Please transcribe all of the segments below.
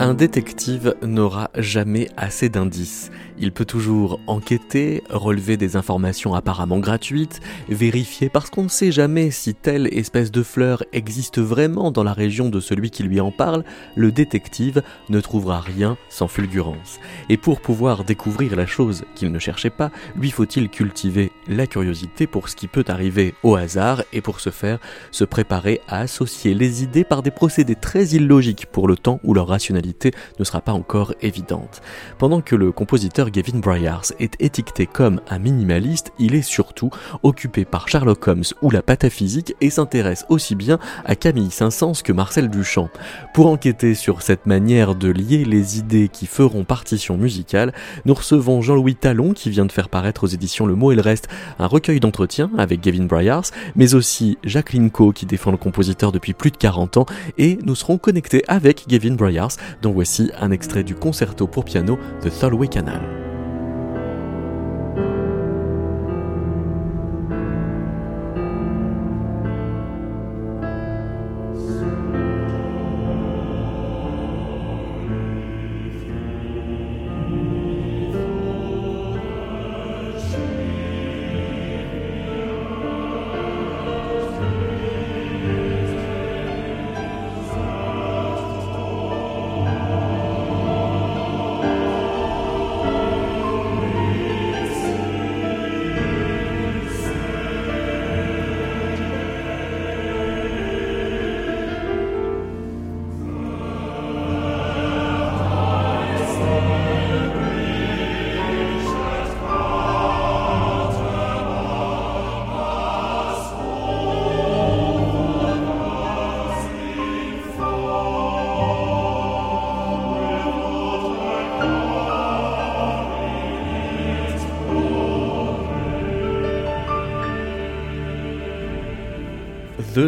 Un détective n'aura jamais assez d'indices. Il peut toujours enquêter, relever des informations apparemment gratuites, vérifier parce qu'on ne sait jamais si telle espèce de fleur existe vraiment dans la région de celui qui lui en parle, le détective ne trouvera rien sans fulgurance. Et pour pouvoir découvrir la chose qu'il ne cherchait pas, lui faut-il cultiver la curiosité pour ce qui peut arriver au hasard et pour ce faire, se préparer à associer les idées par des procédés très illogiques pour le temps où leur rationalité ne sera pas encore évidente. Pendant que le compositeur Gavin Bryars est étiqueté comme un minimaliste, il est surtout occupé par Sherlock Holmes ou la pataphysique et s'intéresse aussi bien à Camille Saint-Saëns que Marcel Duchamp. Pour enquêter sur cette manière de lier les idées qui feront partition musicale, nous recevons Jean-Louis Talon qui vient de faire paraître aux éditions Le Mot et le Reste un recueil d'entretien avec Gavin Bryars, mais aussi Jacqueline Coe qui défend le compositeur depuis plus de 40 ans et nous serons connectés avec Gavin Bryars, dont voici un extrait du concerto pour piano de Tholway Canal.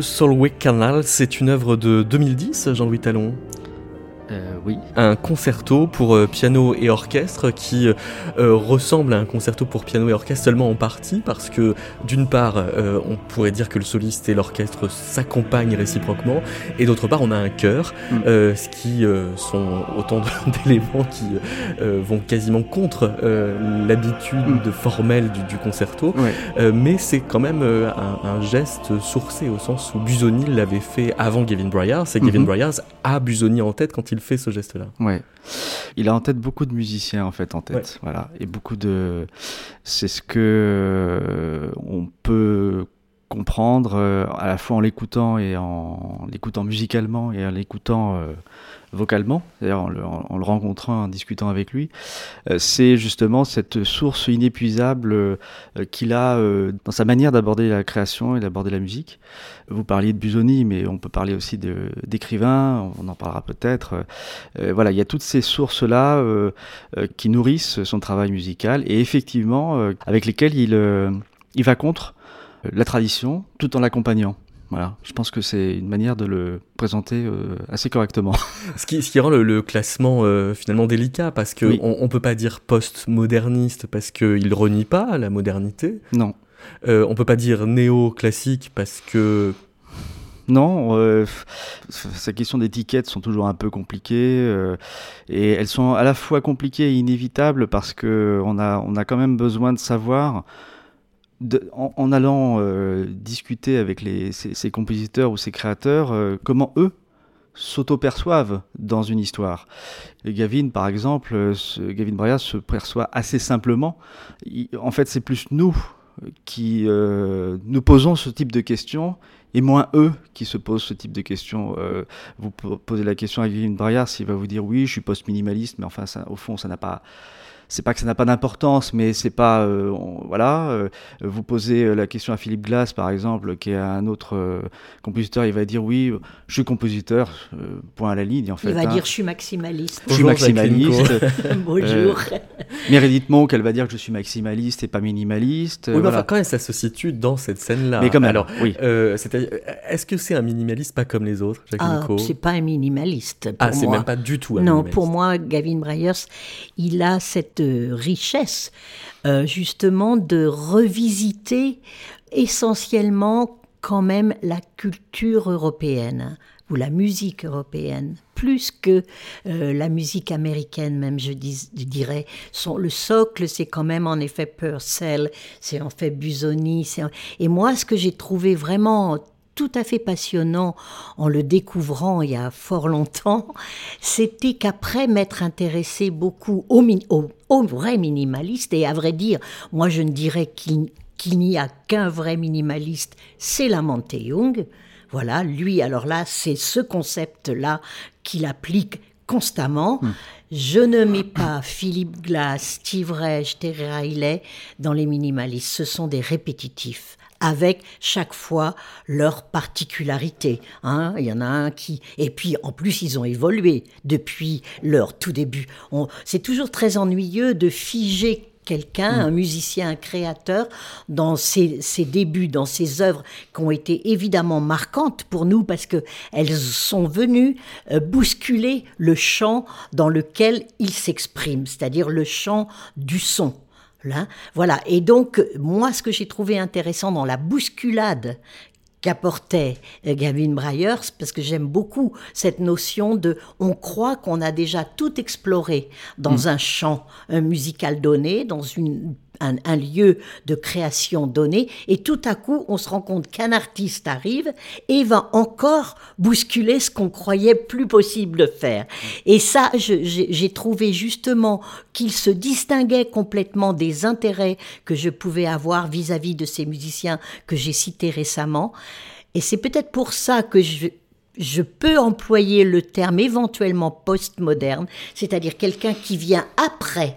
Solway Canal, c'est une œuvre de 2010, Jean-Louis Talon? Oui. Un concerto pour euh, piano et orchestre qui euh, euh, ressemble à un concerto pour piano et orchestre seulement en partie parce que d'une part on pourrait dire que le soliste et l'orchestre s'accompagnent réciproquement et d'autre part on a un chœur, mm. ce qui sont autant d'éléments qui vont quasiment contre l'habitude mm. formelle du, concerto, mais c'est quand même un, geste sourcé au sens où Busoni l'avait fait avant Gavin Bryars et Gavin mm-hmm. Bryars a Busoni en tête quand il fait ce geste-là. Ouais. Il a en tête beaucoup de musiciens en fait en tête, voilà, et beaucoup de. C'est ce que euh, on peut comprendre euh, à la fois en l'écoutant et en l'écoutant musicalement et en l'écoutant euh, vocalement, d'ailleurs en, le rencontrant, en discutant avec lui, euh, c'est justement cette source inépuisable euh, qu'il a euh, dans sa manière d'aborder la création et d'aborder la musique. Vous parliez de Busoni, mais on peut parler aussi d'écrivains, on en parlera peut-être. voilà, il y a toutes ces sources-là qui nourrissent son travail musical et effectivement avec lesquelles il, il va contre la tradition tout en l'accompagnant. Voilà, je pense que c'est une manière de le présenter euh, assez correctement. ce, qui, ce qui rend le, classement euh, finalement délicat, parce qu'on on, peut pas dire post-moderniste parce qu'il renie pas la modernité. Non. Euh, on peut pas dire néo-classique parce que non, euh, ces questions d'étiquette sont toujours un peu compliquées et elles sont à la fois compliquées et inévitables parce que on a, on a quand même besoin de savoir en, allant euh, discuter avec ces, compositeurs ou ces créateurs, euh, comment eux s'auto-perçoivent dans une histoire. Gavin, par exemple, euh, Gavin Bryas se perçoit assez simplement. en fait, c'est plus nous qui nous posons ce type de questions et moins eux qui se posent ce type de questions. vous posez la question à Gavin Bryas, il va vous dire oui, je suis post-minimaliste, mais enfin, au fond, ça n'a pas c'est pas que ça n'a pas d'importance, mais c'est pas, euh, voilà. Euh, vous posez euh, la question à Philippe Glass, par exemple, qui est un autre compositeur, il va dire oui, je suis compositeur, point à la ligne, en fait. Il va hein. dire je suis maximaliste. Je suis maximaliste. Bonjour. Meredith Monk, elle va dire que je suis maximaliste et pas minimaliste. Oui, mais enfin, quand même, ça se situe dans cette scène-là? Mais quand même, Alors, oui. euh, c'est-à-dire, est-ce que c'est un minimaliste pas comme les autres, Jacques Ah, Nico c'est pas un minimaliste. Pour Ah, c'est même pas du tout un Non, minimaliste. pour moi, Gavin Bryars, il a cette richesse, euh, justement, de revisiter essentiellement quand même la culture européenne ou la musique européenne, plus que euh, la musique américaine, même je, dirais. Son, le socle, c'est quand même en effet Purcell, c'est en fait Busoni. Et moi, ce que j'ai trouvé vraiment tout à fait passionnant en le découvrant il y a fort longtemps, c'était qu'après m'être intéressé beaucoup au, min- au, au vrai minimaliste, et à vrai dire, moi je ne dirais qu'il n'y a qu'un vrai minimaliste, c'est Lamante Young. Voilà, lui, alors là, c'est ce concept-là qu'il applique constamment. Je ne mets pas Philippe Glass, Steve Reich, Terry Riley dans les minimalistes. Ce sont des répétitifs avec chaque fois leur particularité. Hein. Il y en a un qui... Et puis, en plus, ils ont évolué depuis leur tout début. On- C'est toujours très ennuyeux de figer quelqu'un, un musicien, un créateur, dans ses, ses débuts, dans ses œuvres qui ont été évidemment marquantes pour nous parce que elles sont venues euh, bousculer le champ dans lequel il s'exprime, c'est-à-dire le champ du son. Là, voilà. Et donc, moi, ce que j'ai trouvé intéressant dans la bousculade qu'apportait euh, Gavin Bryars, parce que j'aime beaucoup cette notion de on croit qu'on a déjà tout exploré dans un champ musical donné, dans une un, lieu de création donné, et tout à coup, on se rend compte qu'un artiste arrive et va encore bousculer ce qu'on croyait plus possible de faire. Et ça, j'ai trouvé justement qu'il se distinguait complètement des intérêts que je pouvais avoir vis-à-vis de ces musiciens que j'ai cités récemment. Et c'est peut-être pour ça que je, je peux employer le terme éventuellement postmoderne, c'est-à-dire quelqu'un qui vient après,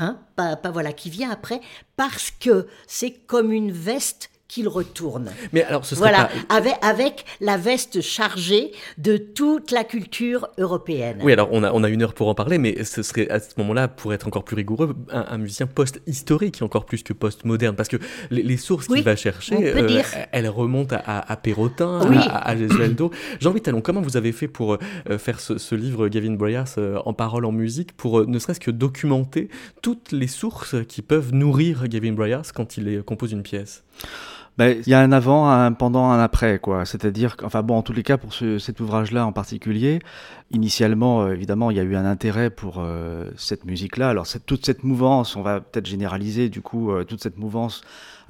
hein, pas, voilà, qui vient après, parce que c'est comme une veste qu'il retourne. Mais alors, ce serait Voilà, pas... avec, avec la veste chargée de toute la culture européenne. Oui, alors on a, on a une heure pour en parler, mais ce serait à ce moment-là, pour être encore plus rigoureux, un, un musicien post-historique, encore plus que post-moderne, parce que les, les sources Oui, qu'il va chercher, dire. elles remontent à, à, à Perrotin, Oui. à, à Gesualdo. Jean-Louis Talon, comment vous avez fait pour euh, faire ce, ce livre Gavin Bryars euh, en parole, en musique, pour euh, ne serait-ce que documenter toutes les sources qui peuvent nourrir Gavin Bryars quand il euh, compose une pièce? Ben, Il y a un avant, un pendant, un après, quoi. C'est-à-dire, enfin bon, en tous les cas, pour ce- cet ouvrage-là en particulier, initialement, euh, évidemment, il y a eu un intérêt pour euh, cette musique-là. Alors, toute cette mouvance, on va peut-être généraliser, du coup, euh, toute cette mouvance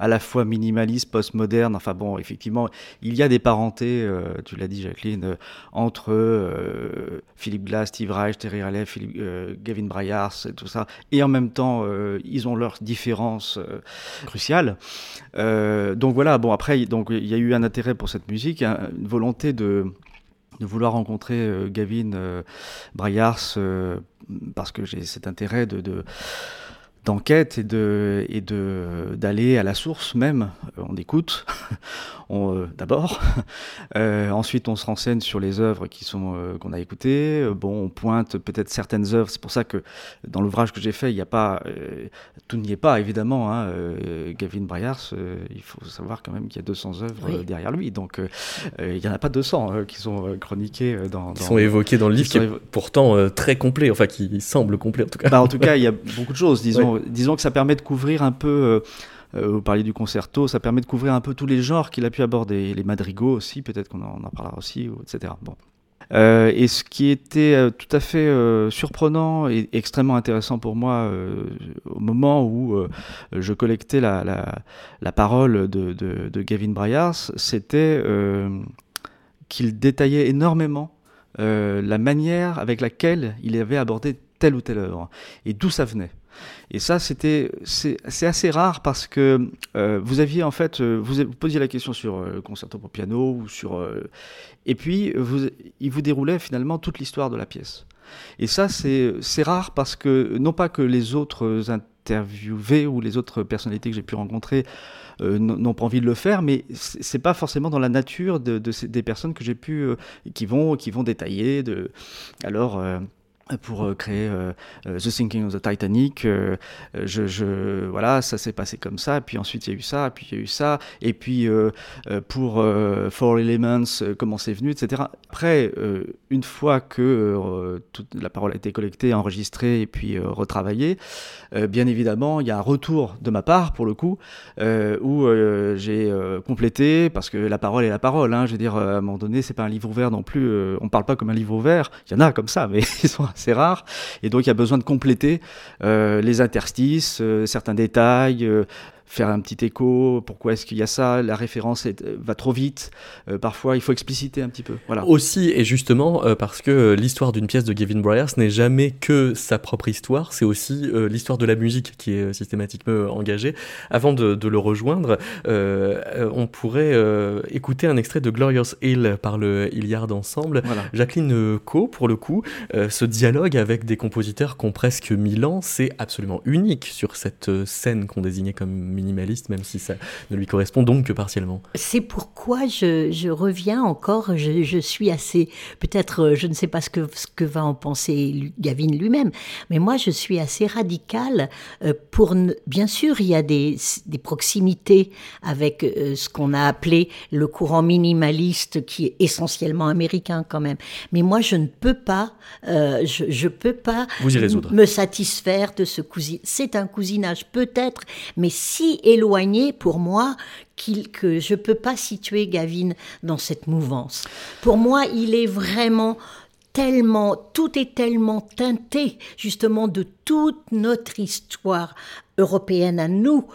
à la fois minimaliste, postmoderne. Enfin bon, effectivement, il y a des parentés, euh, tu l'as dit, Jacqueline, euh, entre euh, Philippe Glass, Steve Reich, Terry Philippe- euh, Gavin Bryars, et tout ça. Et en même temps, ils ont leurs différences cruciales. Donc voilà, bon après, donc il y a eu un intérêt pour cette musique, un- une volonté de de vouloir rencontrer Gavin euh, Bryars parce que j'ai cet intérêt de- d'enquête et de et de d'aller à la source même Euh, on écoute on, euh, d'abord Euh, ensuite on se renseigne sur les œuvres qui sont euh, qu'on a écoutées bon on pointe peut-être certaines œuvres c'est pour ça que dans l'ouvrage que j'ai fait il n'y a pas euh, tout n'y est pas évidemment hein. Euh, Gavin Bryars euh, il faut savoir quand même qu'il y a 200 œuvres Oui. derrière lui donc il n'y en a pas 200 euh, qui sont chroniquées dans, Qui dans- sont évoqués dans le livre, qui est évo- pourtant euh, très complet, enfin qui semble complet en tout cas. bah, en tout cas, il y a beaucoup de choses. Disons, disons que ça permet de couvrir un peu. euh, euh, vous parliez du concerto, ça permet de couvrir un peu tous les genres qu'il a pu aborder. Les madrigaux aussi, peut-être qu'on en, parlera aussi, etc. Bon. Euh, et ce qui était tout à fait surprenant et extrêmement intéressant pour moi au moment où je collectais la, parole de, Gavin Bryars, c'était qu'il détaillait énormément la manière avec laquelle il avait abordé telle ou telle œuvre et d'où ça venait. Et ça, c'était c'est assez rare parce que euh, vous aviez en fait, euh, vous, posiez la question sur euh, le concerto pour piano ou sur, et puis vous, il vous déroulait finalement toute l'histoire de la pièce. Et ça, c'est rare parce que non pas que les autres interviewés ou les autres personnalités que j'ai pu rencontrer n'ont pas envie de le faire, mais c'est pas forcément dans la nature des personnes que j'ai pu, qui vont, qui vont détailler. De, alors. Pour euh, créer euh, euh, The Sinking of the Titanic. je, voilà, ça s'est passé comme ça. Puis ensuite, il y a eu ça, puis il y a eu ça. Et puis pour Four Elements, comment c'est venu, etc. Après, une fois que toute la parole a été collectée, enregistrée et puis retravaillée, bien évidemment, il y a un retour de ma part, pour le coup, où j'ai complété, parce que la parole est la parole. Hein, je veux dire, à un moment donné, c'est pas un livre ouvert non plus. on parle pas comme un livre ouvert. Il y en a comme ça, mais ils sont c'est rare. Et donc, il y a besoin de compléter euh, les interstices, euh, certains détails, euh, faire un petit écho, pourquoi est-ce qu'il y a ça, la référence euh, va trop vite, euh, parfois il faut expliciter un petit peu. Voilà. Aussi et justement euh, parce que l'histoire d'une pièce de Gavin Bryars n'est jamais que sa propre histoire, c'est aussi l'histoire de la musique qui est systématiquement engagée. Avant de, le rejoindre, on pourrait écouter un extrait de Glorious Hill par le Hilliard Ensemble. Jacqueline Co, pour le coup, ce dialogue avec des compositeurs qui ont presque mille ans, c'est absolument unique sur cette scène qu'on désignait comme minimaliste, même si ça ne lui correspond donc que partiellement. C'est pourquoi je, reviens encore, je, suis assez, peut-être, euh, je ne sais pas ce que, ce que va en penser Gavin lui-même, mais moi je suis assez radical euh, pour, bien sûr, il y a des, des proximités avec euh, ce qu'on a appelé le courant minimaliste qui est essentiellement américain quand même, mais moi je ne peux pas, je, je peux pas me satisfaire de ce cousinage. C'est un cousinage peut-être, mais si éloigné pour moi que je ne peux pas situer Gavin dans cette mouvance. Pour moi, il est vraiment tellement, tout est tellement teinté justement de toute notre histoire européenne à nous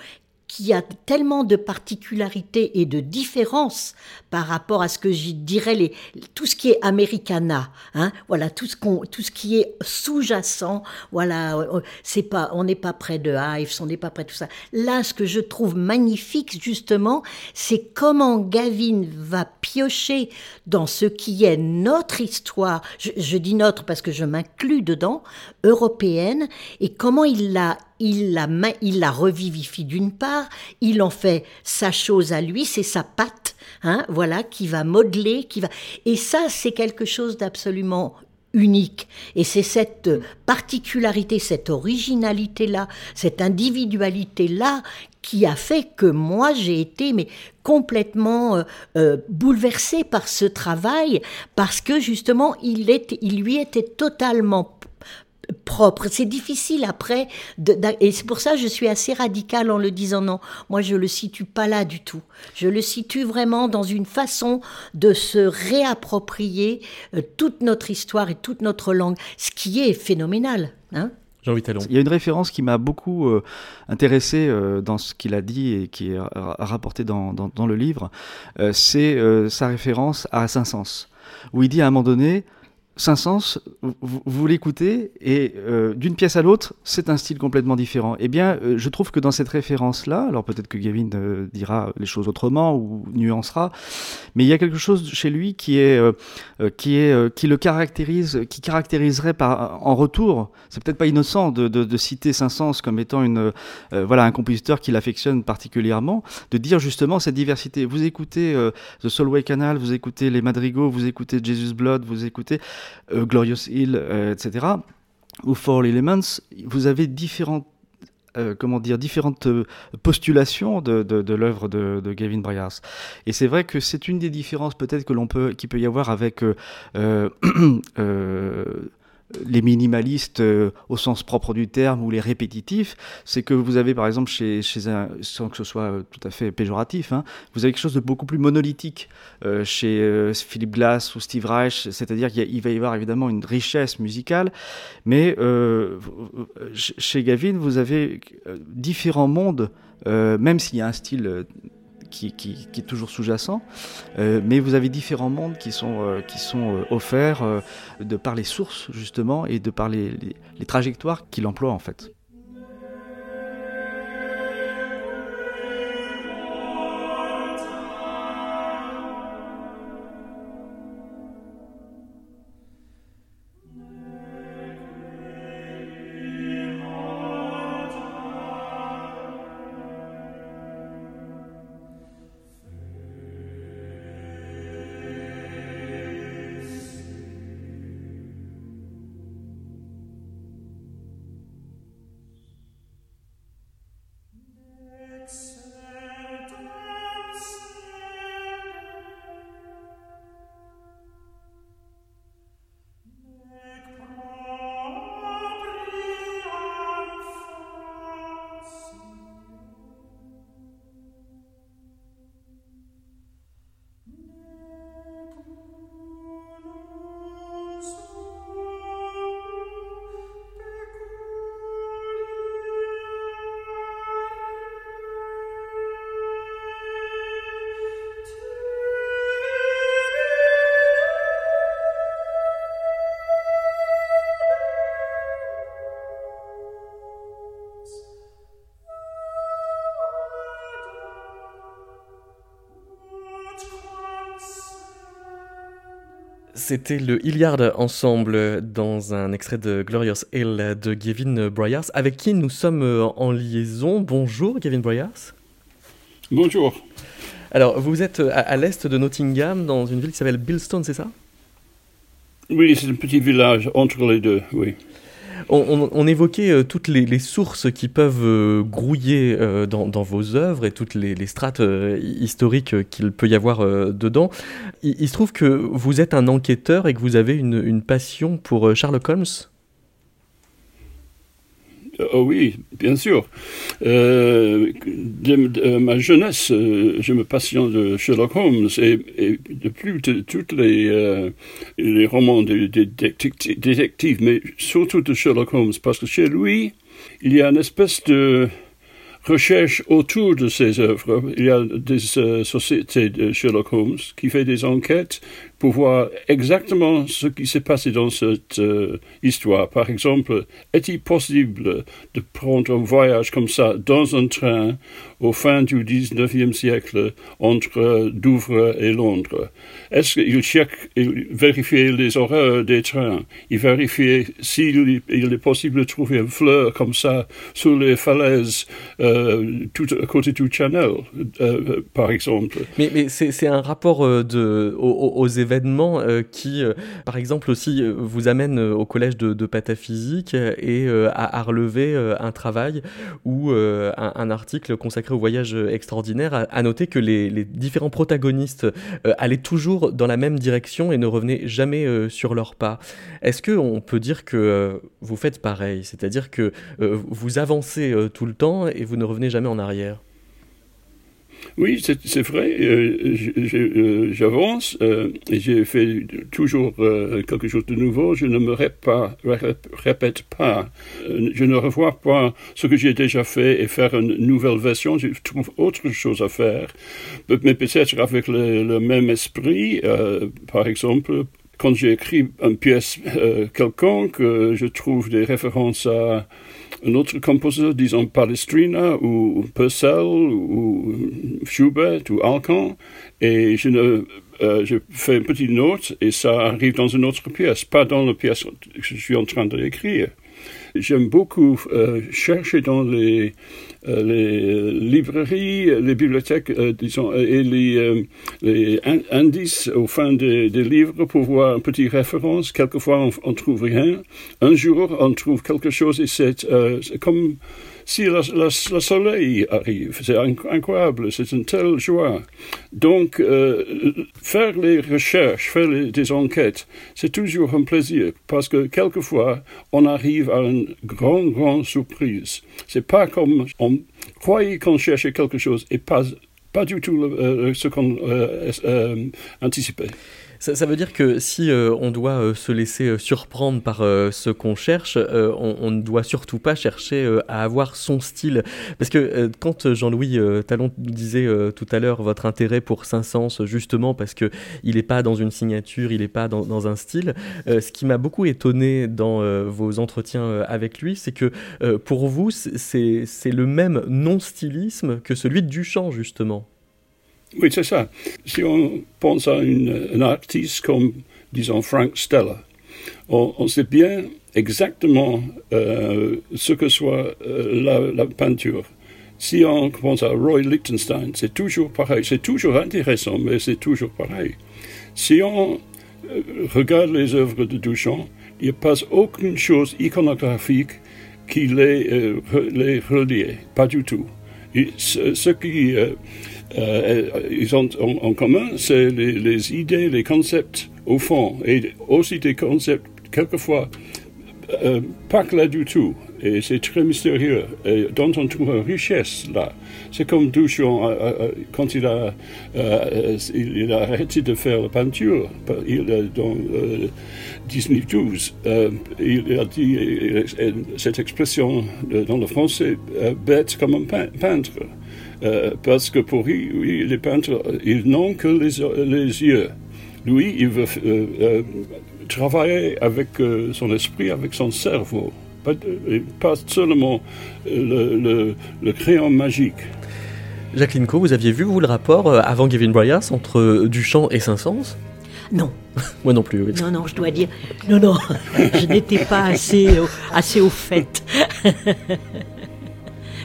qui a tellement de particularités et de différences par rapport à ce que je dirais tout ce qui est americana, hein, voilà tout ce tout ce qui est sous-jacent, voilà, euh, c'est pas, on n'est pas près de Hives, on n'est pas près de tout ça. Là, ce que je trouve magnifique justement, c'est comment Gavin va piocher dans ce qui est notre histoire. Je dis notre parce que je m'inclus dedans, européenne, et comment il l'a il la, revivifie d'une part, il en fait sa chose à lui, c'est sa patte, hein, voilà, qui va modeler, qui va. Et ça, c'est quelque chose d'absolument unique. Et c'est cette particularité, cette originalité-là, cette individualité-là qui a fait que moi j'ai été mais complètement euh, euh, bouleversée par ce travail parce que justement il lui était totalement propre. C'est difficile après, et c'est pour ça que je suis assez radicale en le disant non. Moi, je le situe pas là du tout. Je le situe vraiment dans une façon de se réapproprier euh, toute notre histoire et toute notre langue, ce qui est phénoménal. Hein il y a une référence qui m'a beaucoup euh, intéressé euh, dans ce qu'il a dit et qui est rapporté dans, dans, le livre. c'est sa référence à Saint-Saëns, où il dit à un moment donné Saint-Saëns, vous, vous l'écoutez et euh, d'une pièce à l'autre, c'est un style complètement différent. Eh bien, euh, je trouve que dans cette référence-là, alors peut-être que Gavin euh, dira les choses autrement ou nuancera, mais il y a quelque chose chez lui qui est qui est qui le caractérise, qui caractériserait par en retour. C'est peut-être pas innocent de, de, de citer Saint-Saëns comme étant une voilà un compositeur qu'il affectionne particulièrement, de dire justement cette diversité. Vous écoutez The Solway Canal, vous écoutez les Madrigaux, vous écoutez Jesus Blood, vous écoutez euh, Glorious Hill, euh, etc., ou Four Elements, vous avez différentes euh, comment dire, différentes postulations de, l'œuvre de, Gavin Bryars. Et c'est vrai que c'est une des différences peut-être que peut, qu'il peut y avoir avec les minimalistes euh, au sens propre du terme ou les répétitifs, c'est que vous avez par exemple chez, un, sans que ce soit euh, tout à fait péjoratif, hein, vous avez quelque chose de beaucoup plus monolithique euh, chez Philippe Glass ou Steve Reich, c'est-à-dire qu'il va y avoir évidemment une richesse musicale, mais chez Gavin vous avez différents mondes, même s'il y a un style qui, est toujours sous-jacent, euh, mais vous avez différents mondes qui sont, euh, euh, offerts de par les sources justement et de par les, les trajectoires qu'il emploie en fait. C'était le Hilliard Ensemble dans un extrait de Glorious Hill de Gavin Bryars, avec qui nous sommes en liaison. Bonjour Gavin Bryars. Bonjour. Alors, vous êtes à, l'est de Nottingham, dans une ville qui s'appelle Bilstone, c'est ça? Oui, c'est un petit village entre les deux, oui. On, évoquait euh, toutes les, sources qui peuvent euh, grouiller euh, dans, vos œuvres et toutes les, strates historiques qu'il peut y avoir dedans. Il, se trouve que vous êtes un enquêteur et que vous avez une passion pour Sherlock Holmes? Oh oui, bien sûr. Euh, de, ma jeunesse, euh, je me passionne de Sherlock Holmes et, de plus de tous les, euh, les romans de, de, détectives, mais surtout de Sherlock Holmes, parce que chez lui, il y a une espèce de recherche autour de ses œuvres. Il y a des sociétés de Sherlock Holmes qui fait des enquêtes pour voir exactement ce qui s'est passé dans cette euh, histoire. Par exemple, est-il possible de prendre un voyage comme ça dans un train au fin du 19e siècle entre Douvres et Londres? Est-ce qu'il il vérifiait les horaires des trains Il vérifiait s'il il est possible de trouver une fleur comme ça sur les falaises euh, à côté du Channel, euh, par exemple? Mais, c'est un rapport aux, aux événements euh, qui, euh, par exemple, aussi euh, vous amène au collège de, pataphysique et à, relever un travail ou un, article consacré au voyage extraordinaire, à, noter que les, différents protagonistes allaient toujours dans la même direction et ne revenaient jamais sur leur pas. Est-ce qu'on peut dire que vous faites pareil, c'est-à-dire que vous avancez tout le temps et vous ne revenez jamais en arrière? Oui, c'est vrai. Euh, euh, j'avance euh, j'ai fait toujours quelque chose de nouveau. Je ne me répète pas, pas. je ne revois pas ce que j'ai déjà fait et faire une nouvelle version. Je trouve autre chose à faire, mais peut-être avec le, même esprit. par exemple, quand j'écris une pièce quelconque, je trouve des références à un autre compositeur, disons Palestrina ou Purcell ou Schubert ou Alcan, et euh, je fais une petite note et ça arrive dans une autre pièce, pas dans la pièce que je suis en train d'écrire. J'aime beaucoup euh, chercher dans les, les librairies, les bibliothèques, euh, disons, et les, les indices au fin des, des, livres pour voir une petite référence. Quelquefois, on, ne trouve rien. Un jour, on trouve quelque chose et c'est comme si le soleil arrive. C'est incroyable, c'est une telle joie. Donc, euh, faire les recherches, faire des enquêtes, c'est toujours un plaisir parce que quelquefois, on arrive à une grande, grande surprise. C'est pas comme on croyait qu'on cherchait quelque chose et pas, pas du tout euh, ce qu'on euh, anticipait. Ça, veut dire que si euh, on doit euh, se laisser euh, surprendre par ce qu'on cherche, on, ne doit surtout pas chercher à avoir son style. Parce que quand Jean-Louis Talon disait tout à l'heure votre intérêt pour Saint-Saëns, justement parce qu'il n'est pas dans une signature, il n'est pas dans, dans, un style, ce qui m'a beaucoup étonné dans vos entretiens avec lui, c'est que pour vous, c'est le même non-stylisme que celui de Duchamp, justement. Oui, c'est ça. Si on pense à un artiste comme, disons, Frank Stella, on, sait bien exactement euh, ce que soit euh, la, peinture. Si on pense à Roy Lichtenstein, c'est toujours pareil. C'est toujours intéressant, mais c'est toujours pareil. Si on euh, regarde les œuvres de Duchamp, il n'y a pas aucune chose iconographique qui les, les relie. Pas du tout. ce, qui euh, ils ont en, commun, c'est les, idées, les concepts au fond, et aussi des concepts quelquefois euh, pas clairs du tout. Et c'est très mystérieux, et dont on trouve une richesse là. C'est comme Duchamp, euh, quand il a, il a arrêté de faire la peinture, il, dans 1912, il a dit cette expression dans le français, bête comme un peintre. Euh, parce que pour lui, les peintres, ils n'ont que les, les, yeux. Lui, il veut euh, euh, travailler avec son esprit, avec son cerveau, pas, pas seulement le, le, crayon magique. Jacqueline Co, vous aviez vu, vous, le rapport avant Gavin Bryars entre Duchamp et Saint-Saëns? Non. Moi non plus, oui. Non, non, je dois dire, non, non, je n'étais pas assez, assez au fait.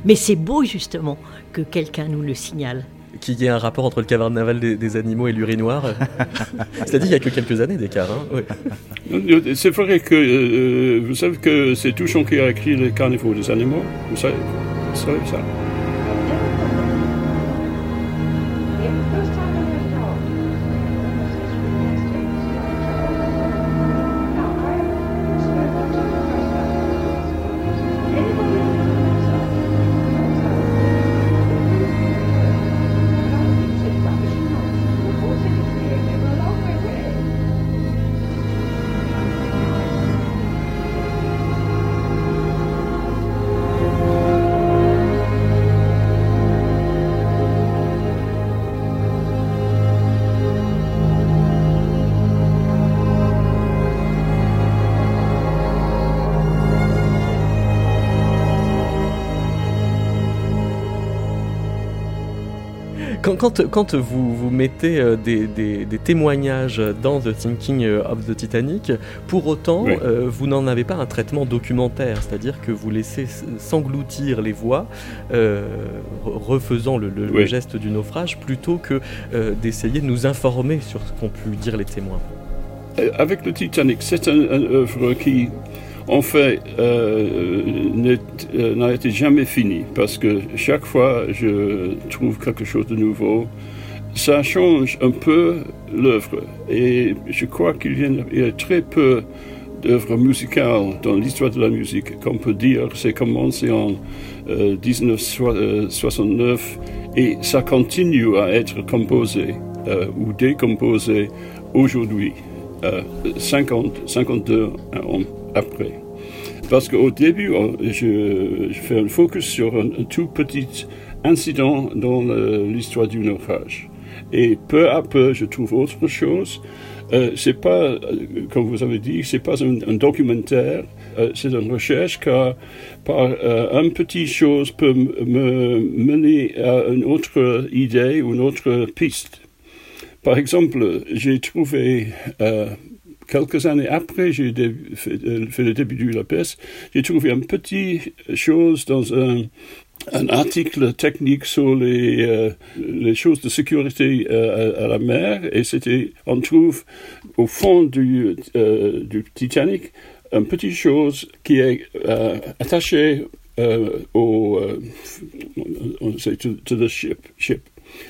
Mais c'est beau justement que quelqu'un nous le signale. Qu'il y ait un rapport entre le carnaval des, des animaux et l'urinoir. C'est-à-dire qu'il n'y a que quelques années d'écart. Hein oui. C'est vrai que euh, vous savez que c'est Touchon qui a écrit les carnivores des animaux. Vous savez, vous savez ça Quand, quand, vous, vous mettez euh, des, des, des, témoignages dans The Thinking of the Titanic, pour autant, oui. euh, vous n'en avez pas un traitement documentaire, c'est-à-dire que vous laissez s'engloutir les voix, euh, refaisant le, le, oui. le, geste du naufrage, plutôt que euh, d'essayer de nous informer sur ce qu'ont pu dire les témoins. Avec le Titanic, c'est une un œuvre qui, en fait, euh, n'a été jamais fini parce que chaque fois je trouve quelque chose de nouveau. Ça change un peu l'œuvre et je crois qu'il y, a très peu d'œuvres musicales dans l'histoire de la musique qu'on peut dire. C'est commencé en euh, 1969 et ça continue à être composé euh, ou décomposé aujourd'hui, euh, 50, 52 ans après. Parce qu'au début, je, fais un focus sur un, un tout petit incident dans l'histoire du naufrage. Et peu à peu, je trouve autre chose. Euh, c'est pas, comme vous avez dit, c'est pas un, un documentaire. Euh, c'est une recherche car par euh, une petite chose peut me mener à une autre idée ou une autre piste. Par exemple, j'ai trouvé euh, quelques années après, j'ai fait, fait, le début de la peste, j'ai trouvé une petite chose dans un, article technique sur les, euh, choses de sécurité euh, à, la mer, et c'était, on trouve au fond du, euh, du Titanic une petite chose qui est euh, attachée au, to, to the ship, ship.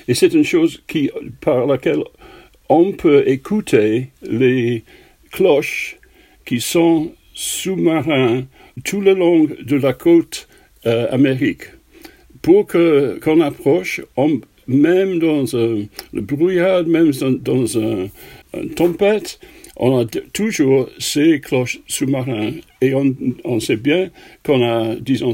Et c'est une chose qui, par laquelle on peut écouter les cloches qui sont sous-marins tout le long de la côte euh, Amérique. Pour que qu'on approche, même dans un, le brouillard, même dans, dans un, une tempête, on a toujours ces cloches sous-marins et on, sait bien qu'on a, disons,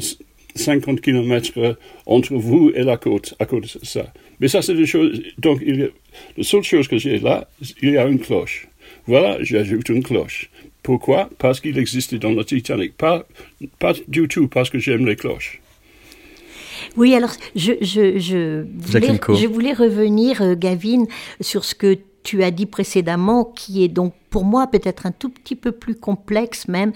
50 km entre vous et la côte à cause de ça. Mais ça, c'est des choses. Donc, la seule chose que j'ai là, il y a une cloche. Voilà, j'ajoute une cloche. Pourquoi? Parce qu'il existait dans le Titanic. Pas, pas du tout parce que j'aime les cloches. Oui, alors je, je, je, voulais, je voulais revenir, euh, Gavin, sur ce que tu as dit précédemment, qui est donc pour moi peut-être un tout petit peu plus complexe même.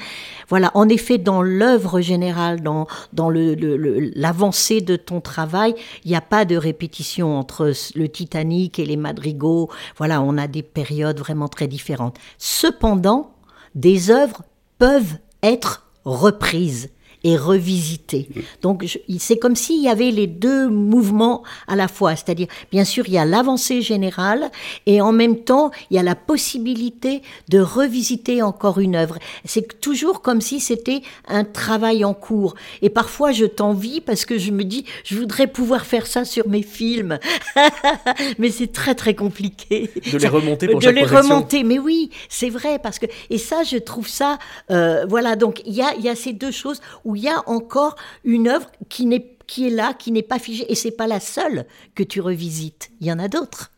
Voilà, en effet, dans l'œuvre générale, dans, dans l'avancée le, de ton travail, il n'y a pas de répétition entre le Titanic et les madrigaux. Voilà, on a des périodes vraiment très différentes. Cependant, des œuvres peuvent être reprises et revisité. Donc c'est comme s'il y avait les deux mouvements à la fois, c'est-à-dire bien sûr il y a l'avancée générale et en même temps il y a la possibilité de revisiter encore une œuvre. C'est toujours comme si c'était un travail en cours. Et parfois je t'envie parce que je me dis je voudrais pouvoir faire ça sur mes films, mais c'est très très compliqué. De les remonter pour de chaque les projection. remonter, mais oui c'est vrai parce que et ça je trouve ça euh, voilà donc il y a il y a ces deux choses où il y a encore une œuvre qui, n'est, qui est là, qui n'est pas figée. Et c'est pas la seule que tu revisites. Il y en a d'autres.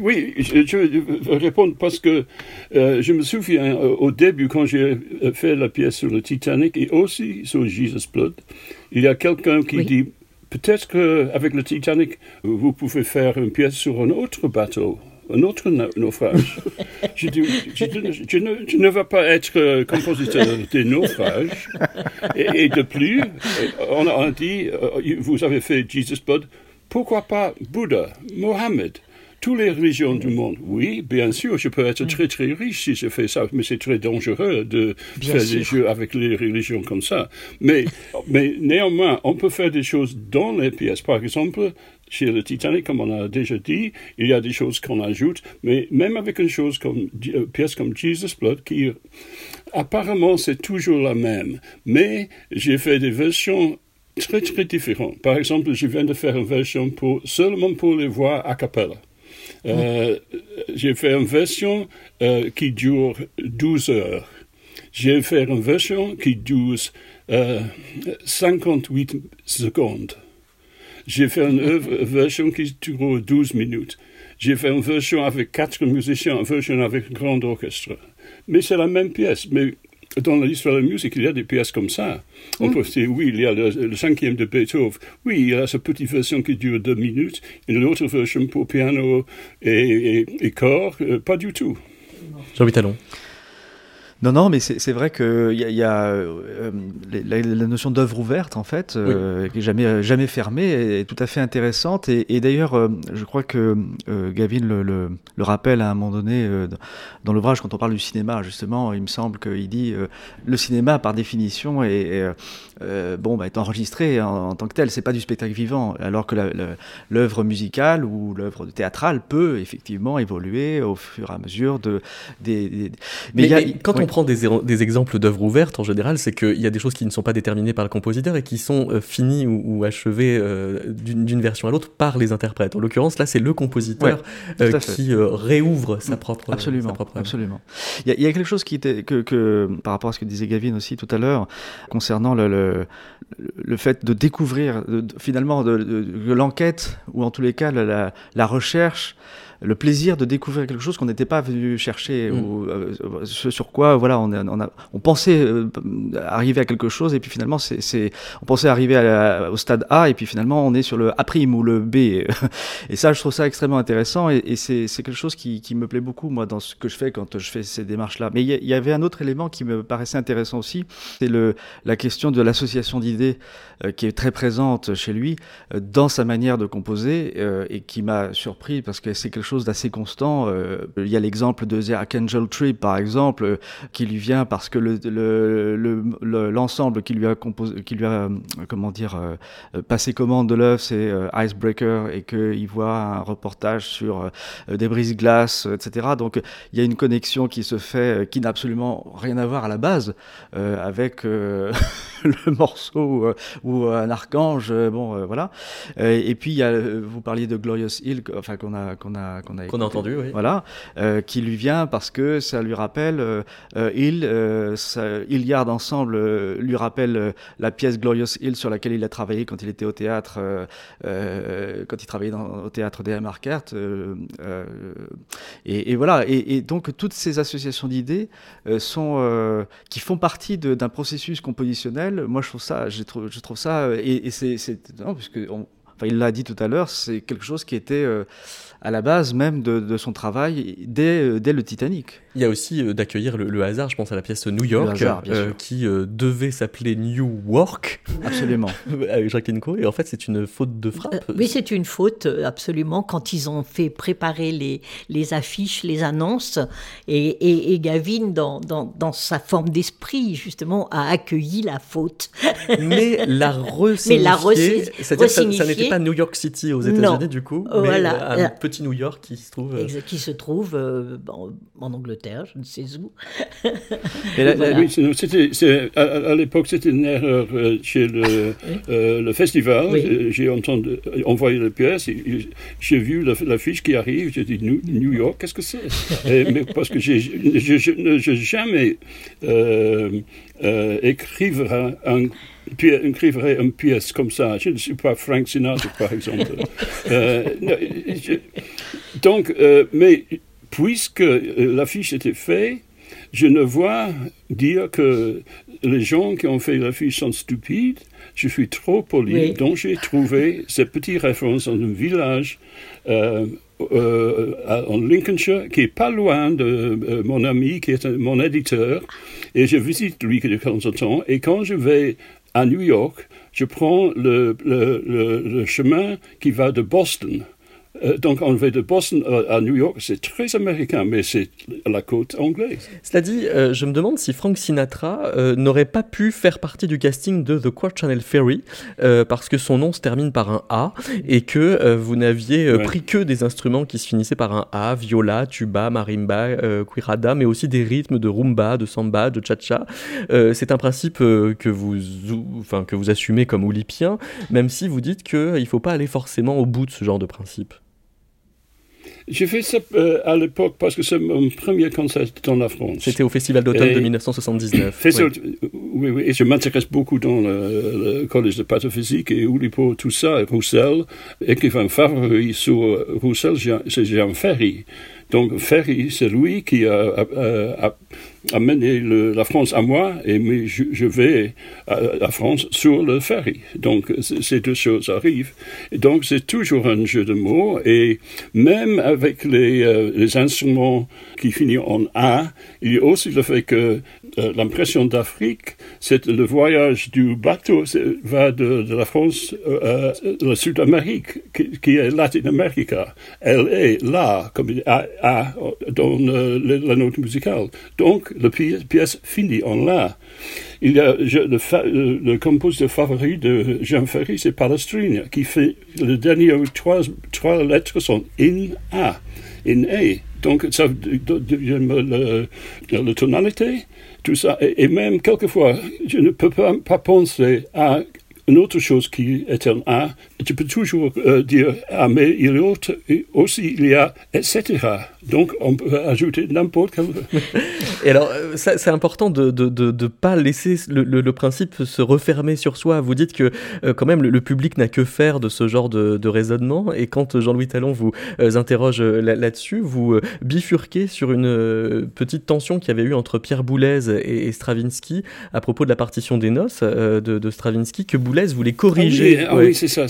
Oui, je, je vais répondre parce que euh, je me souviens euh, au début quand j'ai fait la pièce sur le Titanic et aussi sur Jesus Blood, il y a quelqu'un qui oui. dit peut-être qu'avec le Titanic, vous pouvez faire une pièce sur un autre bateau un autre naufrage. je, dis, je, je, ne, vais pas être euh, compositeur des naufrages. Et, de plus, on a dit, vous avez fait Jesus Blood, pourquoi pas Bouddha, Mohammed? Toutes les religions du monde. Oui, bien sûr, je peux être très très riche si je fais ça, mais c'est très dangereux de faire des jeux avec les religions comme ça. Mais, mais néanmoins, on peut faire des choses dans les pièces. Par exemple, chez le Titanic, comme on a déjà dit, il y a des choses qu'on ajoute, mais même avec une chose comme une euh, pièce comme Jesus Blood, qui apparemment c'est toujours la même, mais j'ai fait des versions très très différentes. Par exemple, je viens de faire une version pour seulement pour les voix a cappella. Euh, j'ai fait une version euh, qui dure 12 heures. J'ai fait une version qui dure 58 euh, secondes. J'ai fait une version qui dure 12 minutes. J'ai fait une version avec quatre musiciens, une version avec un grand orchestre. Mais c'est la même pièce. Mais dans l'histoire de la musique, il y a des pièces comme ça. On mm. peut dire, oui, il y a le, cinquième de Beethoven. Oui, il y a cette petite version qui dure deux minutes. Et l'autre version pour piano et, et, corps, euh, pas du tout. Jean-Louis Talon. Non, non, mais c'est vrai qu'il y a, y a euh, la, notion d'œuvre ouverte, en fait, euh, qui est jamais, jamais fermée, est, tout à fait intéressante. Et, et d'ailleurs, euh, je crois que Gavin le, le, le, rappelle à un moment donné dans l'ouvrage, quand on parle du cinéma, justement, il me semble qu'il dit le cinéma, par définition, est, bon, bah, est enregistré en, tant que tel, c'est pas du spectacle vivant, alors que l'œuvre musicale ou l'œuvre théâtrale peut effectivement évoluer au fur et à mesure de. Des, Mais, y a, quand on prend des, des exemples d'œuvres ouvertes, en général, c'est qu'il y a des choses qui ne sont pas déterminées par le compositeur et qui sont euh, finies ou, achevées euh, d'une version à l'autre par les interprètes. En l'occurrence, là, c'est le compositeur euh, qui réouvre sa propre, absolument, sa propre absolument. Il y, a, quelque chose qui était que, que, par rapport à ce que disait Gavin aussi tout à l'heure concernant le, le, le, fait de découvrir finalement l'enquête ou en tous les cas la recherche le plaisir de découvrir quelque chose qu'on n'était pas venu chercher, mm. ou euh, sur quoi voilà, on, on, a, on pensait euh, arriver à quelque chose, et puis finalement, c'est, on pensait arriver au stade A, et puis finalement, on est sur le A' ou le B. et ça, je trouve ça extrêmement intéressant, et, c'est, quelque chose qui, qui, me plaît beaucoup, moi, dans ce que je fais quand je fais ces démarches-là. Mais il y, avait un autre élément qui me paraissait intéressant aussi, c'est le, la question de l'association d'idées euh, qui est très présente chez lui dans sa manière de composer, et qui m'a surpris parce que c'est quelque chose d'assez constant. Euh, il y a l'exemple de The Archangel Trip, par exemple, euh, qui lui vient parce que l'ensemble le, le, qui lui a composé, qui lui a, euh, comment dire, passé commande de l'œuvre, c'est Icebreaker, et qu'il voit un reportage sur des brises-glaces, etc. Donc il y a une connexion qui se fait, qui n'a absolument rien à voir à la base avec le morceau ou un archange. bon, voilà. et puis il y a, vous parliez de Glorious Hill, enfin qu'on a qu'on a qu'on a, entendu, oui. Voilà, euh, qui lui vient parce que ça lui rappelle, euh, euh il, euh, ça, Iliard ensemble lui rappelle la pièce Glorious Hill sur laquelle il a travaillé quand il était au théâtre, quand il travaillait dans, au théâtre des Marquert. Et, et, voilà, et, et, donc toutes ces associations d'idées sont qui font partie d'un processus compositionnel. Moi, je trouve ça, je trouve, je trouve ça, et, c'est, non, puisque on, enfin, il l'a dit tout à l'heure, c'est quelque chose qui était à la base même de, son travail dès, euh, dès, le Titanic. Il y a aussi euh, d'accueillir le, hasard, je pense à la pièce New York, euh, qui devait s'appeler New Work. Absolument. avec Jacques Enco, et en fait c'est une faute de frappe. oui, c'est une faute, absolument, quand ils ont fait préparer les, les affiches, les annonces, et, et, Gavin, dans, dans, dans, sa forme d'esprit, justement, a accueilli la faute. Mais la resignifié, c'est-à-dire que ça, n'était pas New York City aux États-Unis, du coup, mais voilà petit New York qui se trouve. Euh, qui se trouve euh, en, Angleterre, je ne sais où. Oui, à, l'époque, c'était une erreur euh, chez le, le festival. J'ai entendu, envoyé la pièce, j'ai vu l'affiche qui arrive, j'ai dit New, York, qu'est-ce que c'est? Mais Parce que j'ai, je n'ai jamais écrire un écrivrait une pièce comme ça. Je ne suis pas Frank Sinatra, par exemple. euh, donc, euh, mais puisque l'affiche était faite, je ne vois dire que les gens qui ont fait la fille sont stupides, je suis trop poli, donc j'ai trouvé cette petite référence dans un village euh, euh, en Lincolnshire, qui est pas loin de euh, mon ami, qui est mon éditeur, et je visite lui de temps en temps, et quand je vais à New York, je prends le, chemin qui va de Boston donc enlevé de Boston à New York, c'est très américain, mais c'est la côte anglaise. Cela dit, euh, je me demande si Frank Sinatra euh, n'aurait pas pu faire partie du casting de The Quart Channel Ferry, parce que son nom se termine par un A, et que vous n'aviez pris que des instruments qui se finissaient par un A, viola, tuba, marimba, cuirada, mais aussi des rythmes de rumba, de samba, de cha-cha. c'est un principe que, vous, enfin, que vous assumez comme oulipien, même si vous dites qu'il ne faut pas aller forcément au bout de ce genre de principe. J'ai fait ça euh, à l'époque parce que c'est mon premier concert dans la France. C'était au Festival d'automne de 1979. oui. oui. et je m'intéresse beaucoup dans le, collège de pataphysique et Oulipo, tout ça, et Roussel. Écrivain favori sur Roussel, c'est Jean Ferry. Donc Ferry, c'est lui qui a, a amener la France à moi et mais je, vais à la France sur le ferry. Donc ces deux choses arrivent. Et donc c'est toujours un jeu de mots et même avec les, euh, instruments qui finissent en A, il y a aussi le fait que euh, l'impression d'Afrique, c'est le voyage du bateau va de, la France euh, à la Sud-Amérique, qui, est Latin America. Elle est là, comme A, a dans la note musicale. Donc la pièce finit en La. Le, le, compositeur favori de Jean Ferry, c'est Palestrina, qui fait le dernier trois, trois lettres sont in A, in A. Donc ça le, la tonalité, tout ça. Et, même quelquefois, je ne peux pas, pas penser à une autre chose qui est un A, tu peux toujours euh, dire Ah, mais il y a aussi, il y a etc. Donc, on peut ajouter n'importe quel. Et alors, euh, c'est important de ne de, de, de, pas laisser le, le, principe se refermer sur soi. Vous dites que, euh, quand même, le, public n'a que faire de ce genre de, raisonnement. Et quand Jean-Louis Talon vous interroge là-dessus, vous bifurquez sur une petite tension qu'il y avait eu entre Pierre Boulez et, Stravinsky à propos de la partition des noces de, Stravinsky, que Boulez voulait corriger. Ah oui, ah oui c'est ça.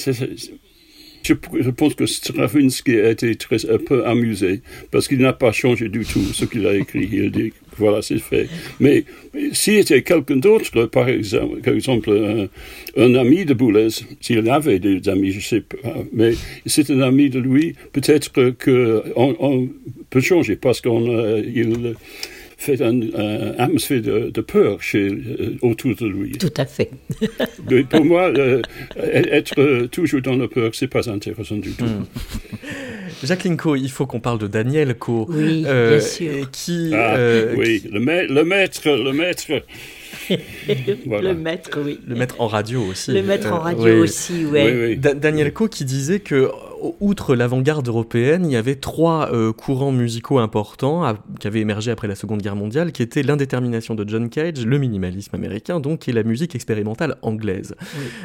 Je, pense que Stravinsky a été très, un peu amusé parce qu'il n'a pas changé du tout ce qu'il a écrit. Il dit voilà, c'est fait. Mais s'il était quelqu'un d'autre, par exemple, un, ami de Boulez, s'il avait des amis, je ne sais pas, mais c'est un ami de lui, peut-être qu'on on peut changer parce qu'il fait un, atmosphère de, peur chez, euh, autour de lui. Tout à fait. pour moi, euh, être toujours dans la peur, c'est pas intéressant du tout. Hmm. Jacqueline Co, il faut qu'on parle de Daniel Co. Oui, euh, bien sûr. Qui, ah, oui, Le, le, maître, le maître. Le maître, oui. Le maître en radio aussi. Le maître en radio aussi, oui. Daniel Co qui disait que outre l'avant-garde européenne, il y avait trois euh, courants musicaux importants qui avaient émergé après la Seconde Guerre mondiale, qui étaient l'indétermination de John Cage, le minimalisme américain, donc, et la musique expérimentale anglaise.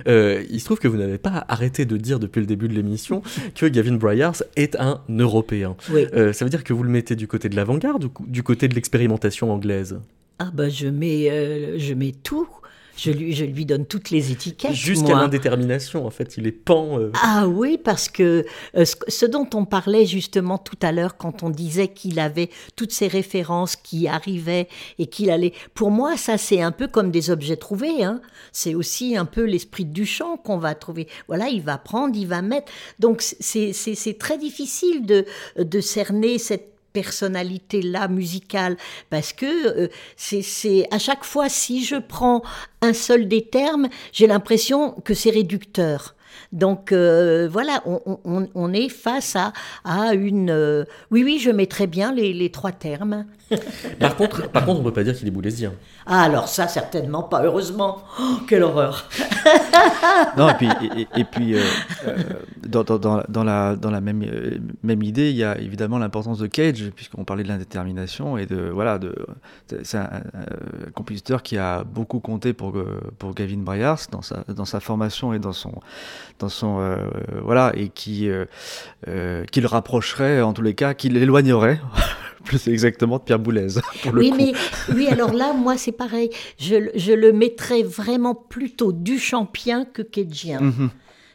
Euh, il se trouve que vous n'avez pas arrêté de dire depuis le début de l'émission que Gavin Bryars est un Européen. Euh, ça veut dire que vous le mettez du côté de l'avant-garde ou du côté de l'expérimentation anglaise? Ah bah je mets, je mets tout. Je lui, je lui donne toutes les étiquettes. Jusqu'à l'indétermination, en fait, il est pan. Euh. Ah oui, parce que euh, ce, dont on parlait justement tout à l'heure, quand on disait qu'il avait toutes ces références qui arrivaient et qu'il allait. Pour moi, ça, c'est un peu comme des objets trouvés. Hein. C'est aussi un peu l'esprit du chant qu'on va trouver. Voilà, il va prendre, il va mettre. Donc, c'est très difficile de, de cerner cette personnalité-là musicale, parce que euh, c'est à chaque fois, si je prends un seul des termes, j'ai l'impression que c'est réducteur. Donc euh, voilà, on, est face à, à une... Euh, oui, oui, je mets très bien les trois termes. par, contre, par contre, on ne peut pas dire qu'il est boulésien. Ah, alors ça, certainement pas, heureusement. Oh, quelle horreur Non, et puis, et, puis euh, dans, dans, dans, la, dans la même, même idée, il y a évidemment l'importance de Cage, puisqu'on parlait de l'indétermination, et de... Voilà, de, c'est un, compositeur qui a beaucoup compté pour, pour Gavin Bryars dans sa, dans sa formation et dans son dans son euh, voilà et qui euh, euh, qui le rapprocherait en tous les cas, qui l'éloignerait c'est exactement de Pierre Boulez. oui, mais oui, alors là, moi, c'est pareil. Je, je, le mettrais vraiment plutôt du champien que Kedgien. Mhm.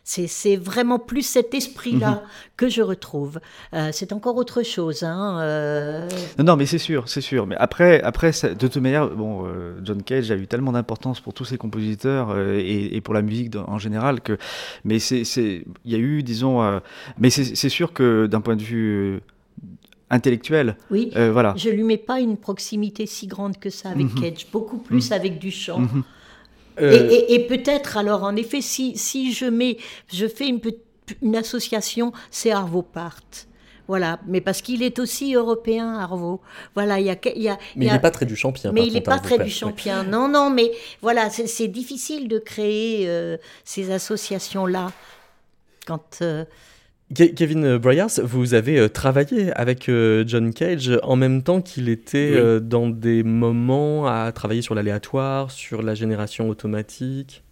C'est vraiment plus cet esprit-là mhm. que je retrouve. Euh, c'est encore autre chose. Hein, euh. Non, mais c'est sûr, c'est sûr. Mais après, après de toute manière, bon, euh, John Cage a eu tellement d'importance pour tous ses compositeurs et, pour la musique en général que. Mais c'est, il y a eu, disons, mais c'est sûr que d'un point de vue intellectuel. Oui, voilà. je lui mets pas une proximité si grande que ça avec mhm. Cage, beaucoup plus avec Duchamp. Euh, et, peut-être, alors, en effet, si, si je, mets, je fais une, une association, c'est Arvo Part. Voilà, mais parce qu'il est aussi européen, Arvo. Voilà, il y a, y a, mais il n'est pas très du champien. Mais il n'est pas très du champien. Non, non, mais voilà, c'est difficile de créer euh, ces associations-là quand. Kevin Bryars, vous avez euh, travaillé avec euh, John Cage en même temps qu'il était euh, dans des moments à travailler sur l'aléatoire, sur la génération automatique?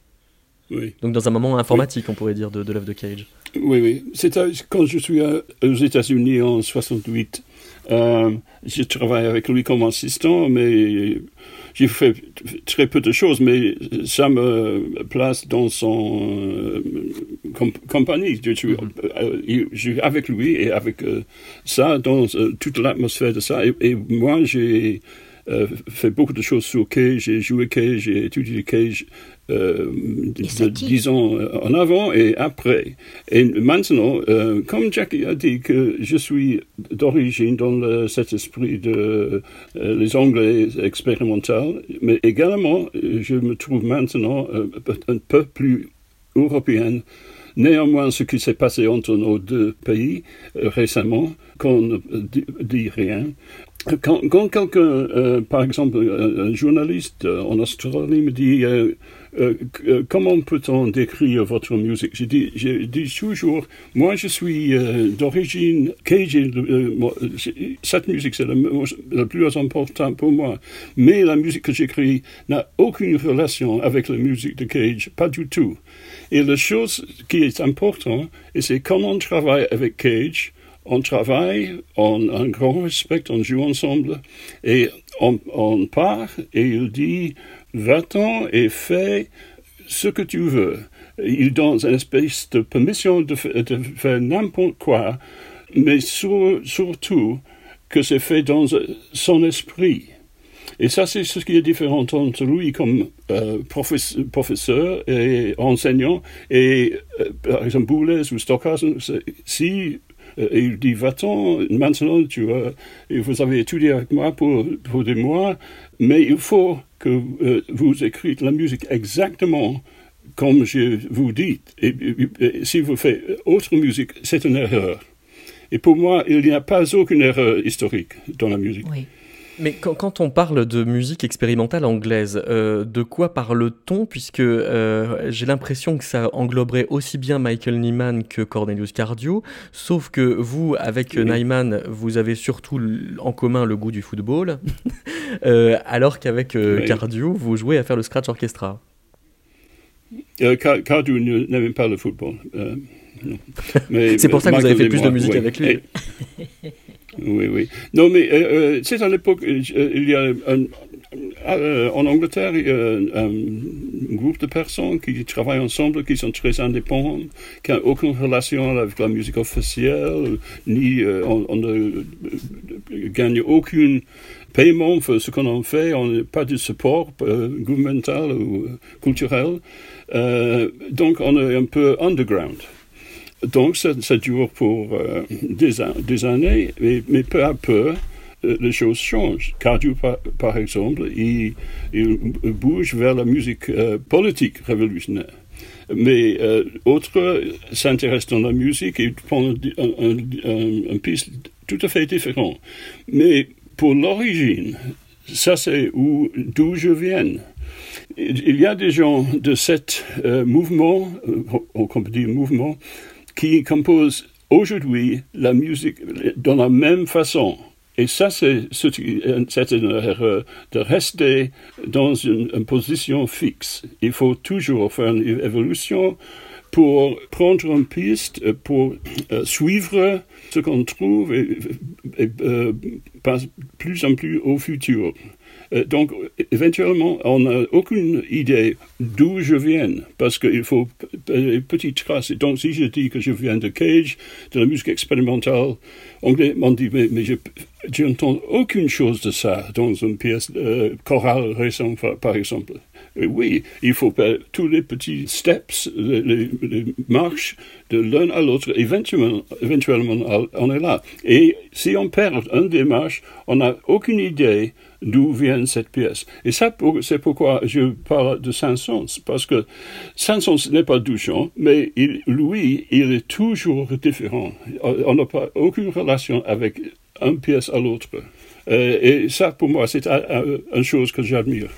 Oui. Donc dans un moment informatique, on pourrait dire, de, de l'œuvre de Cage. Oui, oui. C'est quand je suis aux États-Unis en 68. Je travaille avec lui comme assistant, mais j'ai fait très peu de choses, mais ça me place dans son euh, compagnie. Je suis, euh, avec lui et avec euh, ça, dans toute l'atmosphère de ça. et moi, j'ai euh, fait beaucoup de choses sur Cage, j'ai joué Cage, j'ai étudié Cage, euh, disons, euh, en avant et après. Et maintenant, euh, comme Jackie a dit que je suis d'origine dans cet esprit de les Anglais expérimental, mais également, je me trouve maintenant un peu plus européenne. Néanmoins, ce qui s'est passé entre nos deux pays récemment, qu'on ne dit rien, quand, quand quelqu'un, euh, par exemple, un, journaliste euh, en Australie me dit euh, comment peut-on décrire votre musique? Je dis, toujours, moi je suis d'origine cajun, cette musique c'est le, plus important pour moi, mais la musique que j'écris n'a aucune relation avec la musique de Cage, pas du tout. Et la chose qui est importante, c'est quand on travaille avec Cage, on travaille, on a un grand respect, on joue ensemble, et on, part, et il dit, va-t'en et fais ce que tu veux. Il donne une espèce de permission de, faire n'importe quoi, mais surtout que c'est fait dans son esprit. Et ça, c'est ce qui est différent entre lui comme euh, professeur, et enseignant et, euh, par exemple, Boulez ou Stockhausen. Si et il dit, va-t'en, maintenant, tu vous avez étudié avec moi pour, pour des mois, mais il faut que euh, vous écrivez la musique exactement comme je vous dis. Et, si vous faites autre musique, c'est une erreur. Et pour moi, il n'y a pas aucune erreur historique dans la musique. Oui. Mais quand, on parle de musique expérimentale anglaise, euh, de quoi parle-t-on? Puisque euh, j'ai l'impression que ça engloberait aussi bien Michael Nyman que Cornelius Cardew, sauf que vous, avec Nyman, vous avez surtout en commun le goût du football, euh, alors qu'avec Cardew, vous jouez à faire le scratch orchestra. Cardew n'aime pas le football. C'est pour ça que vous avez fait plus de musique avec lui. Oui, oui. Non, mais euh, euh, c'est à l'époque, euh, il y a en Angleterre, il y a un, groupe de personnes qui travaillent ensemble, qui sont très indépendants, qui n'ont aucune relation avec la musique officielle, ni on, ne gagne aucun paiement pour ce qu'on en fait, on n'a pas de support gouvernemental ou culturel. donc on est un peu underground. Donc ça, dure pour euh, des, années, mais, peu à peu, euh, les choses changent. Cardio, par, exemple, il, bouge vers la musique euh, politique révolutionnaire. Mais autres s'intéressent dans la musique et prennent un, un, piste tout à fait différent. Mais pour l'origine, ça c'est d'où je viens. Il y a des gens de ce mouvement, on peut dire mouvement, qui composent aujourd'hui la musique de la même façon. Et ça, c'est une erreur de rester dans une, position fixe. Il faut toujours faire une évolution pour prendre une piste, pour suivre ce qu'on trouve et, et plus en plus au futur. Euh, donc, éventuellement, on n'a aucune idée d'où je viens, parce qu'il faut une petite trace. donc, si je dis que je viens de Cage, de la musique expérimentale, anglais m'ont dit, mais, je n'entends aucune chose de ça dans une pièce euh, chorale récente, par exemple. oui, il faut faire tous les petits steps, les, marches de l'un à l'autre. Éventuellement, éventuellement, on est là. Et si on perd un des marches, on n'a aucune idée d'où vient cette pièce. Et ça, c'est pourquoi je parle de Saint-Saëns, parce que Saint-Saëns n'est pas Duchamp, mais lui, il est toujours différent. On n'a pas aucune relation avec une pièce à l'autre. Euh, et ça, pour moi, c'est une chose que j'admire.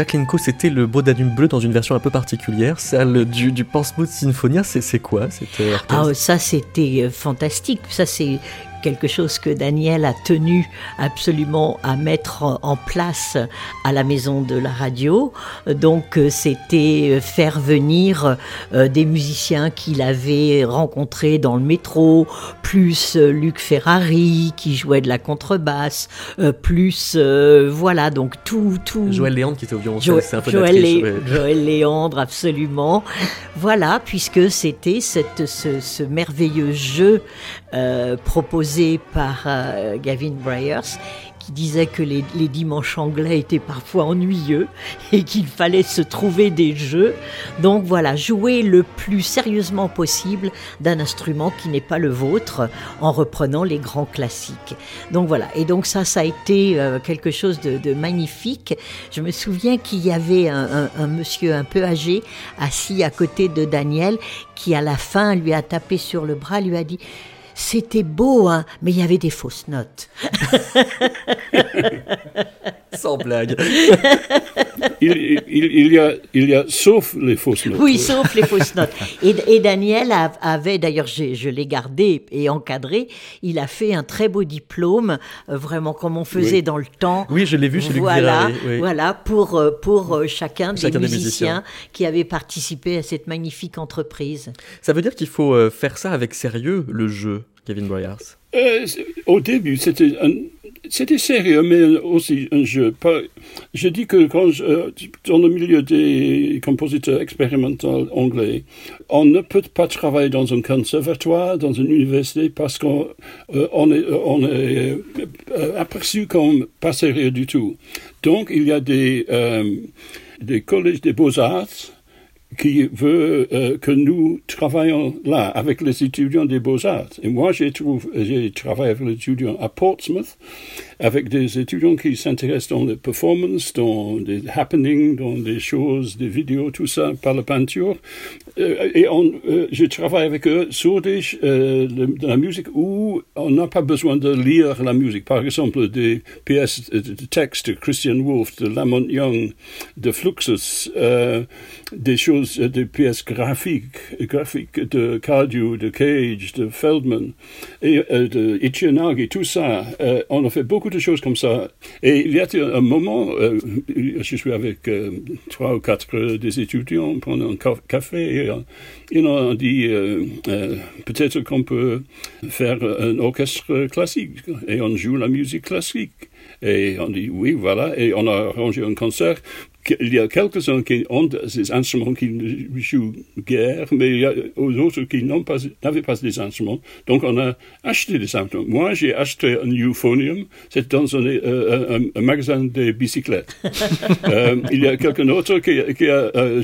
Jacqueline Co, c'était le Beau Danube bleu dans une version un peu particulière, celle du, du Portsmouth Sinfonia. C'est quoi c'était Ah, ça c'était euh, fantastique. Ça c'est quelque chose que Daniel a tenu absolument à mettre en place à la maison de la radio. Donc euh, c'était euh, faire venir euh, des musiciens qu'il avait rencontrés dans le métro, plus Luc Ferrari qui jouait de la contrebasse, plus voilà donc tout tout. Joël Léandre qui était au violoncelle, c'est un peu Joël, Joël Léandre absolument. voilà puisque c'était cette ce, ce merveilleux jeu proposé par euh, Gavin Bryers qui disait que les, dimanches anglais étaient parfois ennuyeux et qu'il fallait se trouver des jeux. Donc voilà, jouer le plus sérieusement possible d'un instrument qui n'est pas le vôtre en reprenant les grands classiques. Donc voilà, et donc ça, ça a été euh, quelque chose de, magnifique. Je me souviens qu'il y avait un, un monsieur un peu âgé assis à côté de Daniel qui à la fin lui a tapé sur le bras, lui a dit c'était beau, hein, mais il y avait des fausses notes. Sans blague. il, il, y a, il y a, sauf les fausses notes. Oui, sauf les fausses notes. Et, Daniel avait, d'ailleurs, je, l'ai gardé et encadré, il a fait un très beau diplôme, euh, vraiment comme on faisait dans le temps. Oui, je l'ai vu chez voilà, Luc oui. Voilà, pour, euh, pour euh, chacun, des, musiciens qui avaient participé à cette magnifique entreprise. Ça veut dire qu'il faut faire ça avec sérieux, le jeu, Kevin Boyars Au début, c'était c'était sérieux, mais aussi un jeu. je dis que quand je, dans le milieu des compositeurs expérimentaux anglais, on ne peut pas travailler dans un conservatoire, dans une université, parce qu'on euh, est, on euh, aperçu comme pas sérieux du tout. Donc, il y a des, euh, des collèges des beaux-arts qui veut euh, que nous travaillions là avec les étudiants des beaux-arts. Et moi, j'ai travaillé avec les étudiants à Portsmouth, avec des étudiants qui s'intéressent dans les performances, dans des happenings, dans des choses, des vidéos, tout ça, par la peinture. Euh, et on, euh, je travaille avec eux sur des, de la musique où on n'a pas besoin de lire la musique. Par exemple, des pièces de texte de Christian Wolff, de Lamont Young, de Fluxus, des choses, des pièces graphiques, graphiques de Cardew, de Cage, de Feldman, euh, de Ichinagi, tout ça. Euh, on a fait beaucoup de choses comme ça. Et il y a un moment, euh, je suis avec trois ou quatre des étudiants pendant un café, et ils ont dit peut-être qu'on peut faire un orchestre classique, et on joue la musique classique. Et on dit oui, voilà, et on a arrangé un concert il y a quelques-uns qui ont des instruments qui jouent guère, mais il y a d'autres qui n'avaient pas, pas des instruments. Donc on a acheté des instruments. Moi, j'ai acheté un euphonium, c'est dans un, euh, un, magasin de bicyclettes. euh, il y a quelqu'un d'autre qui, qui, a euh,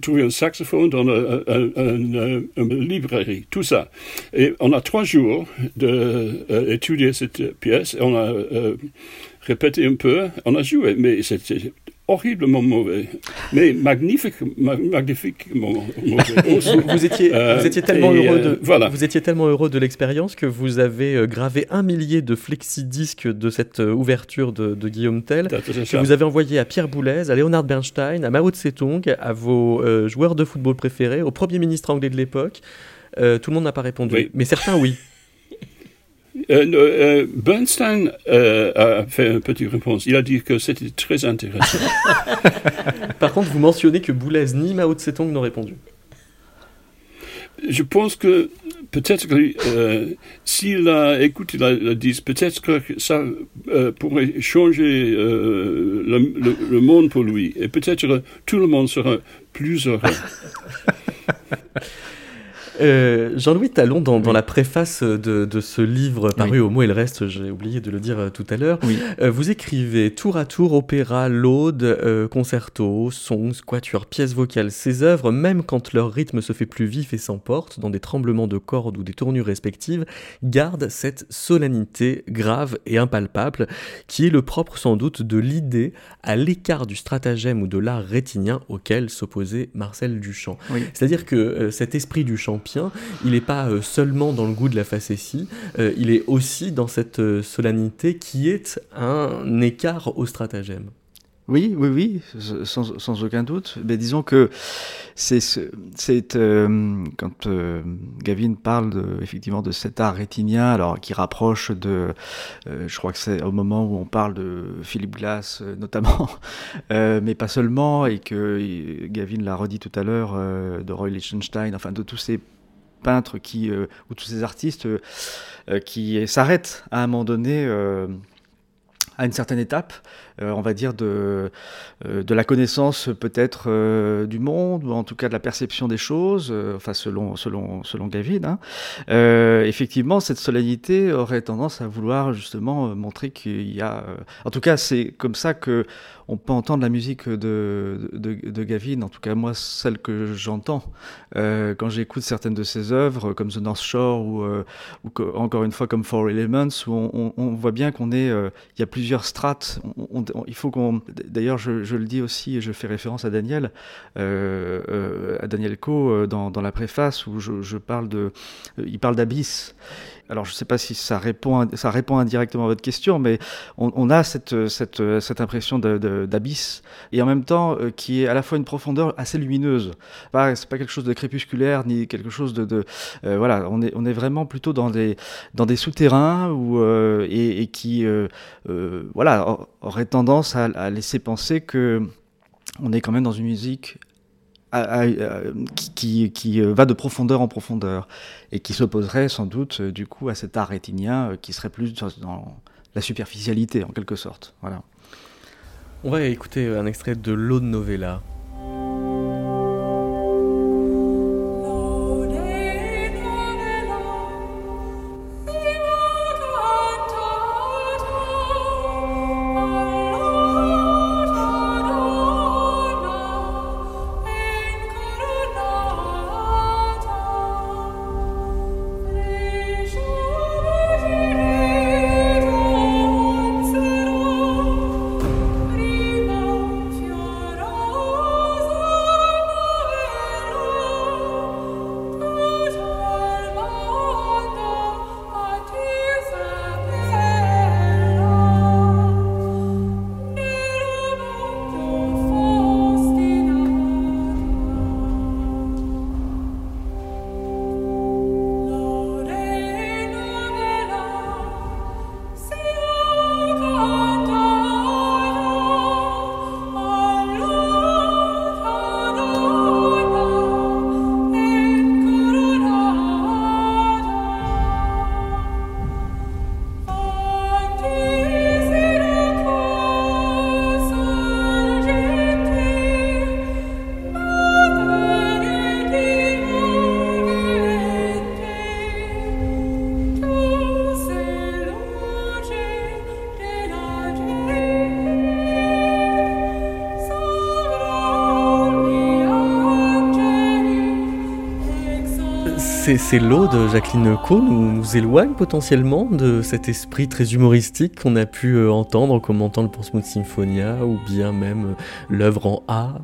trouvé un saxophone dans une librairie, tout ça. Et on a trois jours d'étudier cette pièce, on a répété un peu, on a joué, mais c'était horriblement mauvais, mais magnifique, magnifiquement mauvais. vous, étiez, euh, vous étiez tellement heureux de, euh, voilà. vous étiez tellement heureux de l'expérience que vous avez euh, gravé un millier de flexi-disques de cette ouverture de, Guillaume Tell, que vous avez envoyé à Pierre Boulez, à Leonard Bernstein, à Mao Tse-tung, à vos joueurs de football préférés, au premier ministre anglais de l'époque. tout le monde n'a pas répondu, mais certains oui. Euh, euh, Bernstein euh, a fait une petite réponse. Il a dit que c'était très intéressant. Par contre, vous mentionnez que Boulez ni Mao Tse-tung n'ont répondu. Je pense que peut-être que s'il a écouté la, disque, peut-être que ça pourrait changer le, monde pour lui. Et peut-être que tout le monde sera plus heureux. Euh, Jean-Louis Talon, dans, dans, la préface de, de ce livre paru au mot et le reste, j'ai oublié de le dire euh, tout à l'heure, euh, vous écrivez tour à tour opéra, laude, concerto, songs, quatuor, pièces vocales. Ces œuvres, même quand leur rythme se fait plus vif et s'emporte dans des tremblements de cordes ou des tournures respectives, gardent cette solennité grave et impalpable qui est le propre sans doute de l'idée à l'écart du stratagème ou de l'art rétinien auquel s'opposait Marcel Duchamp. C'est-à-dire que cet esprit du chant il n'est pas euh, seulement dans le goût de la facétie, euh, il est aussi dans cette euh, solennité qui est un écart au stratagème. Oui, oui, oui, sans, aucun doute. Mais disons que c'est quand Gavin parle de, effectivement de cet art rétinien, alors qui rapproche de, je crois que c'est au moment où on parle de Philippe Glass notamment, mais pas seulement, et que Gavin l'a redit tout à l'heure de Roy Lichtenstein, enfin de tous ces peintres qui, euh, ou tous ces artistes euh, euh, qui s'arrêtent à un moment donné à une certaine étape, on va dire, de, de la connaissance peut-être du monde, ou en tout cas de la perception des choses, enfin selon, selon, selon Gavin. Hein. effectivement, cette solennité aurait tendance à vouloir justement montrer qu'il y a... en tout cas, c'est comme ça que on peut entendre la musique de, de, Gavin, en tout cas moi, celle que j'entends euh, quand j'écoute certaines de ses œuvres, comme The North Shore ou, euh, encore une fois comme Four Elements, où on, voit bien qu'on est, euh, il y a plusieurs strates. Il faut qu'on, d'ailleurs, je, le dis aussi, et je fais référence à Daniel, à Daniel Co dans, la préface où je, parle de, il parle d'abysse. Alors je ne sais pas si ça répond, ça répond indirectement à votre question, mais on, a cette, cette, impression d'abysse et en même temps euh, qui est à la fois une profondeur assez lumineuse. Pas, c'est pas quelque chose de crépusculaire ni quelque chose de, de euh, voilà, on est, on est vraiment plutôt dans des, dans des souterrains où, euh, et, qui voilà aurait tendance à, à laisser penser que on est quand même dans une musique qui, qui, euh, va de profondeur en profondeur et qui s'opposerait sans doute euh, du coup à cet art rétinien euh, qui serait plus dans la superficialité en quelque sorte. Voilà. On va écouter un extrait de l'Aude Novella. Ces, lots de Jacqueline Co nous, nous éloignent potentiellement de cet esprit très humoristique qu'on a pu euh, entendre en commentant le Portsmouth Symphonia ou bien même euh, l'œuvre en A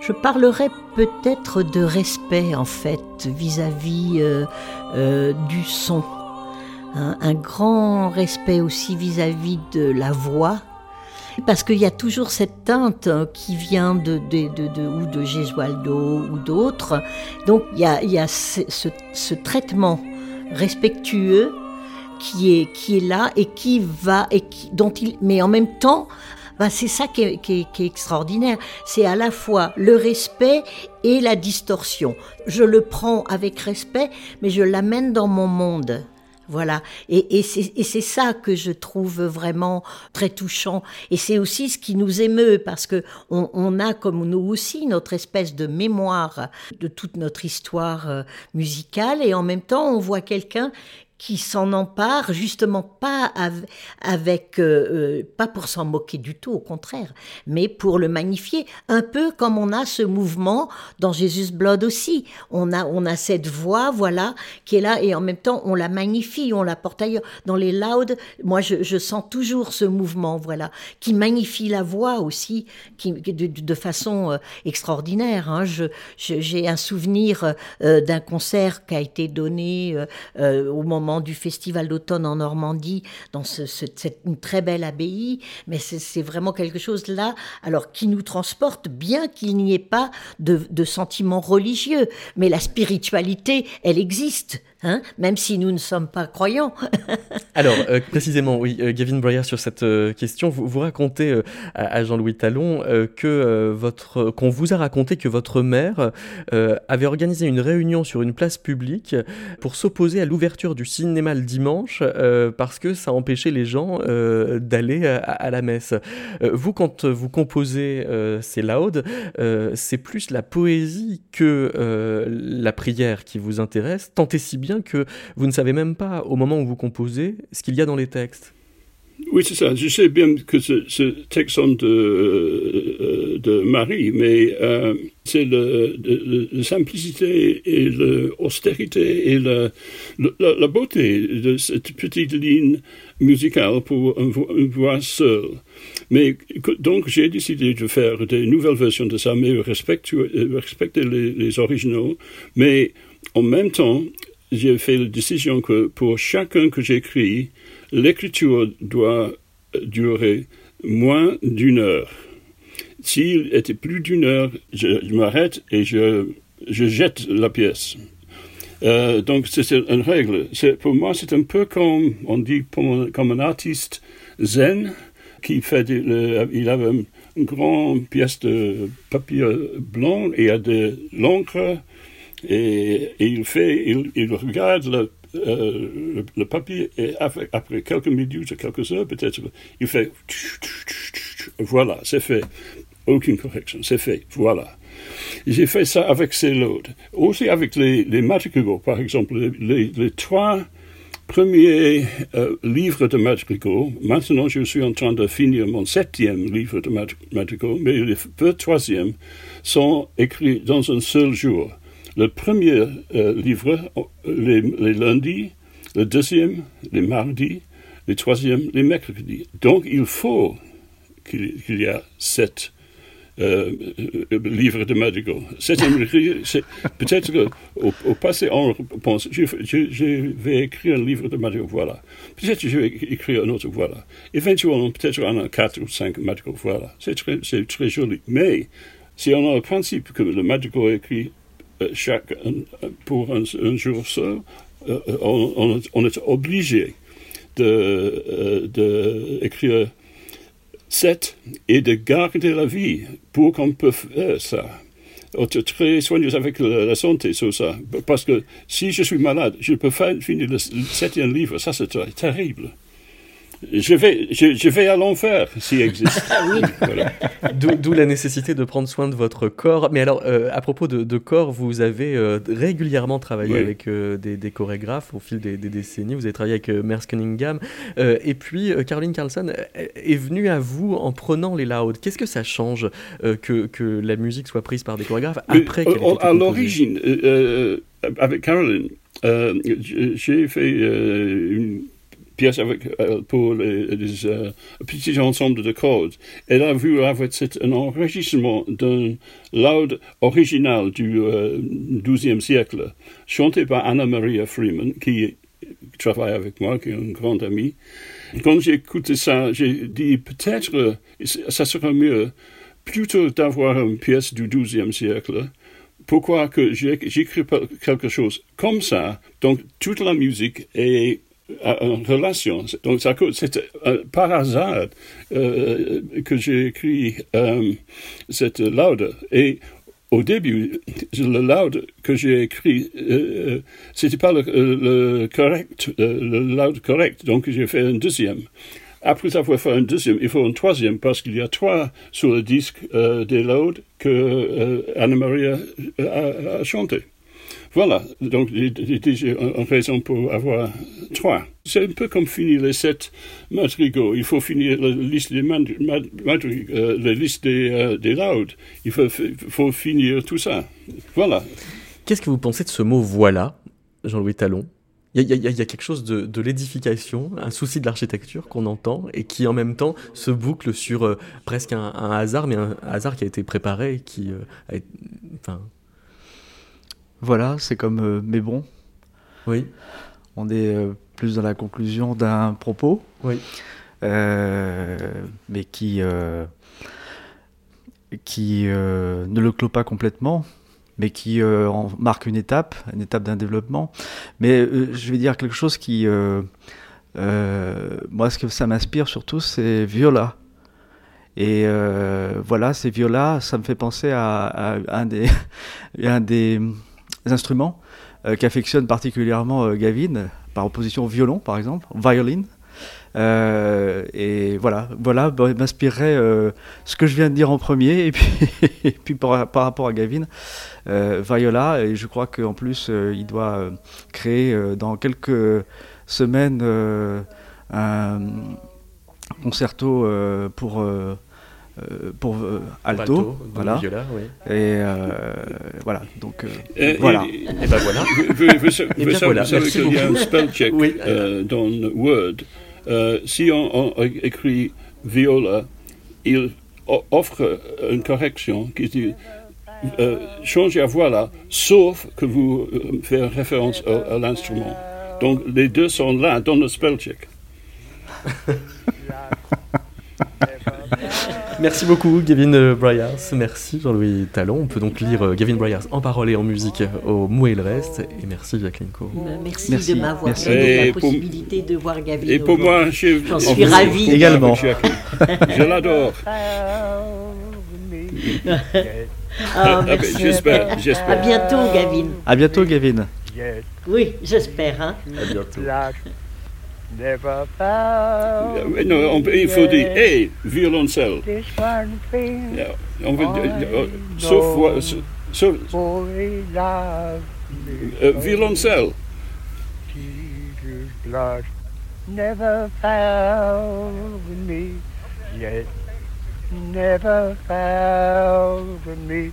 je parlerai peut-être de respect en fait vis-à-vis euh, du son. Un, grand respect aussi vis-à-vis de la voix parce qu'il y a toujours cette teinte hein, qui vient de, de, ou de Gesualdo ou d'autres. Donc il y a, ce, traitement respectueux qui est, qui est là et qui va, et qui, dont il, mais en même temps, ben c'est ça qui est, qui est extraordinaire. C'est à la fois le respect et la distorsion. Je le prends avec respect, mais je l'amène dans mon monde. Voilà. Et, c'est ça que je trouve vraiment très touchant. Et c'est aussi ce qui nous émeut parce que on, on, a comme nous aussi notre espèce de mémoire de toute notre histoire euh, musicale et en même temps on voit quelqu'un qui s'en empare justement pas avec, euh, euh, pas pour s'en moquer du tout, au contraire, mais pour le magnifier, un peu comme on a ce mouvement dans Jesus Blood aussi. On a, on a cette voix, voilà, qui est là et en même temps on la magnifie, on la porte ailleurs. Dans les louds, moi je, je sens toujours ce mouvement, voilà, qui magnifie la voix aussi, qui, de, de façon euh, extraordinaire. Hein. Je, j'ai un souvenir d'un concert qui a été donné au moment du festival d'automne en Normandie, dans cette, une très belle abbaye, mais c'est vraiment quelque chose là, alors qui nous transporte, bien qu'il n'y ait pas de, de sentiments religieux, mais la spiritualité, elle existe. Hein, même si nous ne sommes pas croyants. Alors, euh, précisément, oui, euh, Gavin Breyer, sur cette euh, question, vous, racontez à, Jean-Louis Talon que qu'on vous a raconté que votre mère avait organisé une réunion sur une place publique pour s'opposer à l'ouverture du cinéma le dimanche parce que ça empêchait les gens d'aller à, la messe. vous, quand vous composez ces laudes, c'est plus la poésie que la prière qui vous intéresse, tant et si bien que vous ne savez même pas, au moment où vous composez, ce qu'il y a dans les textes. Oui, c'est ça. Je sais bien que ce, ce texte de, euh, de Marie, mais euh, c'est la simplicité et l'austérité et la, beauté de cette petite ligne musicale pour une, voix seule. Mais donc j'ai décidé de faire des nouvelles versions de ça, mais respecter, respecter les originaux, mais en même temps, j'ai fait la décision que pour chacun que j'écris, l'écriture doit durer moins d'une heure. S'il était plus d'une heure, je, m'arrête et je, je, jette la pièce. Euh, donc c'est une règle. Pour moi, c'est un peu comme on dit comme un artiste zen qui fait il a une grande pièce de papier blanc et il a de l'encre et, il fait, il, regarde le, euh, le, papier et après, quelques minutes, quelques heures peut-être, il fait voilà, c'est fait. Aucune correction, c'est fait, voilà. J'ai fait ça avec ces lots. Aussi avec les, les par exemple, les, trois premiers euh, livres de madrigaux. Maintenant, je suis en train de finir mon septième livre de madrigaux, mais les deux troisièmes sont écrits dans un seul jour le premier euh, livre les, lundis, le deuxième les mardis, le troisième les mercredis. Donc il faut qu'il y ait sept euh, euh, livres de Madrigal. peut-être qu'au au passé, on pense, je, vais écrire un livre de Madrigal, voilà. Peut-être que je vais écrire un autre, voilà. Éventuellement, peut-être en a quatre ou cinq Madrigal, voilà. C'est très, joli. Mais si on a le principe que le Madrigal est écrit chaque, pour un, jour seul, euh, on, on, est obligé d'écrire de, écrire sept et de garder la vie pour qu'on puisse faire ça. Être très soigneuse avec la, santé sur ça. Parce que si je suis malade, je peux pas finir le septième livre. Ça, c'est terrible. Je vais, je, vais à l'enfer s'il existe. Ah d'où la nécessité de prendre soin de votre corps. Mais alors, euh, à propos de, corps, vous avez euh, régulièrement travaillé avec euh, des, chorégraphes au fil des, décennies. Vous avez travaillé avec Merce Cunningham. et puis, Caroline Carlson est venue à vous en prenant les louds. Qu'est-ce que ça change que, que, la musique soit prise par des chorégraphes après À l'origine, avec Caroline, j'ai fait une pièce avec, pour les, petits ensembles de cordes. Elle a vu avec un enregistrement d'un laude original du XIIe siècle, chanté par Anna Maria Freeman, qui travaille avec moi, qui est une grande amie. Quand j'ai écouté ça, j'ai dit peut-être ça serait mieux plutôt d'avoir une pièce du XIIe siècle. Pourquoi que j'écris quelque chose comme ça, donc toute la musique est en relation. Donc c'est par hasard euh, que j'ai écrit euh, cette laude. Et au début, le loud que j'ai écrit, euh, euh c'était pas le, correct, le loud correct, donc j'ai fait un deuxième. Après avoir fait un deuxième, il faut un troisième parce qu'il y a trois sur le disque euh, des louds que euh, Anna Maria a, chanté. Voilà, donc j'ai raison pour avoir C'est un peu comme finir les sept madrigaux. Il faut finir la liste des, madrigaux, euh, la liste des, euh, des laudes. Il faut, faut finir tout ça. Voilà. Qu'est-ce que vous pensez de ce mot voilà, Jean-Louis Talon? Il y, a, il y, a, quelque chose de, de l'édification, un souci de l'architecture qu'on entend et qui en même temps se boucle sur euh, presque un, un, hasard, mais un hasard qui a été préparé et qui a été, enfin, voilà, c'est comme euh, mais bon. Oui. On est euh, plus dans la conclusion d'un propos. Oui. Euh, mais qui qui ne le clôt pas complètement, mais qui en marque une étape, une étape d'un développement. Mais je vais dire quelque chose qui, moi, ce que ça m'inspire surtout, c'est Viola. Et voilà, c'est Viola, ça me fait penser à, à un des, un des instruments euh, qu'affectionne particulièrement euh, Gavin, par opposition au violon par exemple, violin. Euh, et voilà, voilà bah, m'inspirerait euh, ce que je viens de dire en premier, et puis, par, rapport à Gavin, euh, Viola, et je crois qu'en plus euh, il doit créer dans quelques semaines un concerto pour euh, pour euh, alto, alto, voilà. Viola, oui. Et euh, voilà, donc et, voilà. Et, et ben voilà. Vous, vous, vous, vous savez voilà. qu'il y a un spell check oui. dans Word. si on, on, écrit viola, il offre une correction qui dit euh, changez à voilà, sauf que vous faites référence à, à l'instrument. Donc les deux sont là dans le spell check. Merci beaucoup, Gavin Bryars. Merci, Jean-Louis Talon. On peut donc lire euh, Gavin Bryars en parole et en musique au Mou et le reste. Et merci, Jacqueline Co. Merci, merci, de m'avoir donné la possibilité de voir Gavin. Et pour moi, je j'en suis ravie. Également. je l'adore. ah, j'espère, j'espère. À bientôt, Gavin. À bientôt, Gavin. Oui, j'espère. Hein. À bientôt. Never found non, on, il faut dire et violoncelle. Ja, on veut, uh, sauf, sauf, uh, violoncelle. blood. Never found me. Yet, never found me.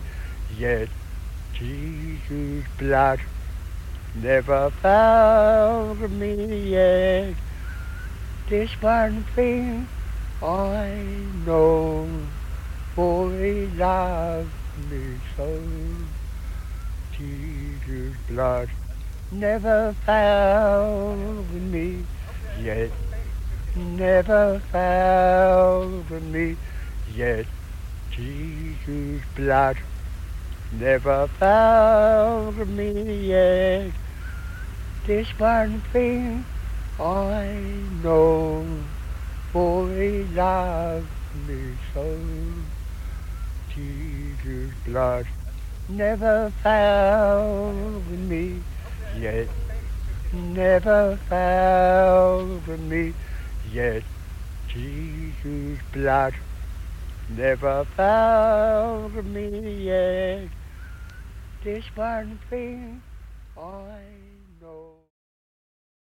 Yet. Jesus' blood. Never found me. Yet. This one thing I know, for he loved me so. Jesus' blood never found me yet, never found me yet. Jesus' blood never found me yet. This one thing I know, for he loved me so. Jesus' blood never found me yet, never found me yet. Jesus' blood never found me yet. This one thing I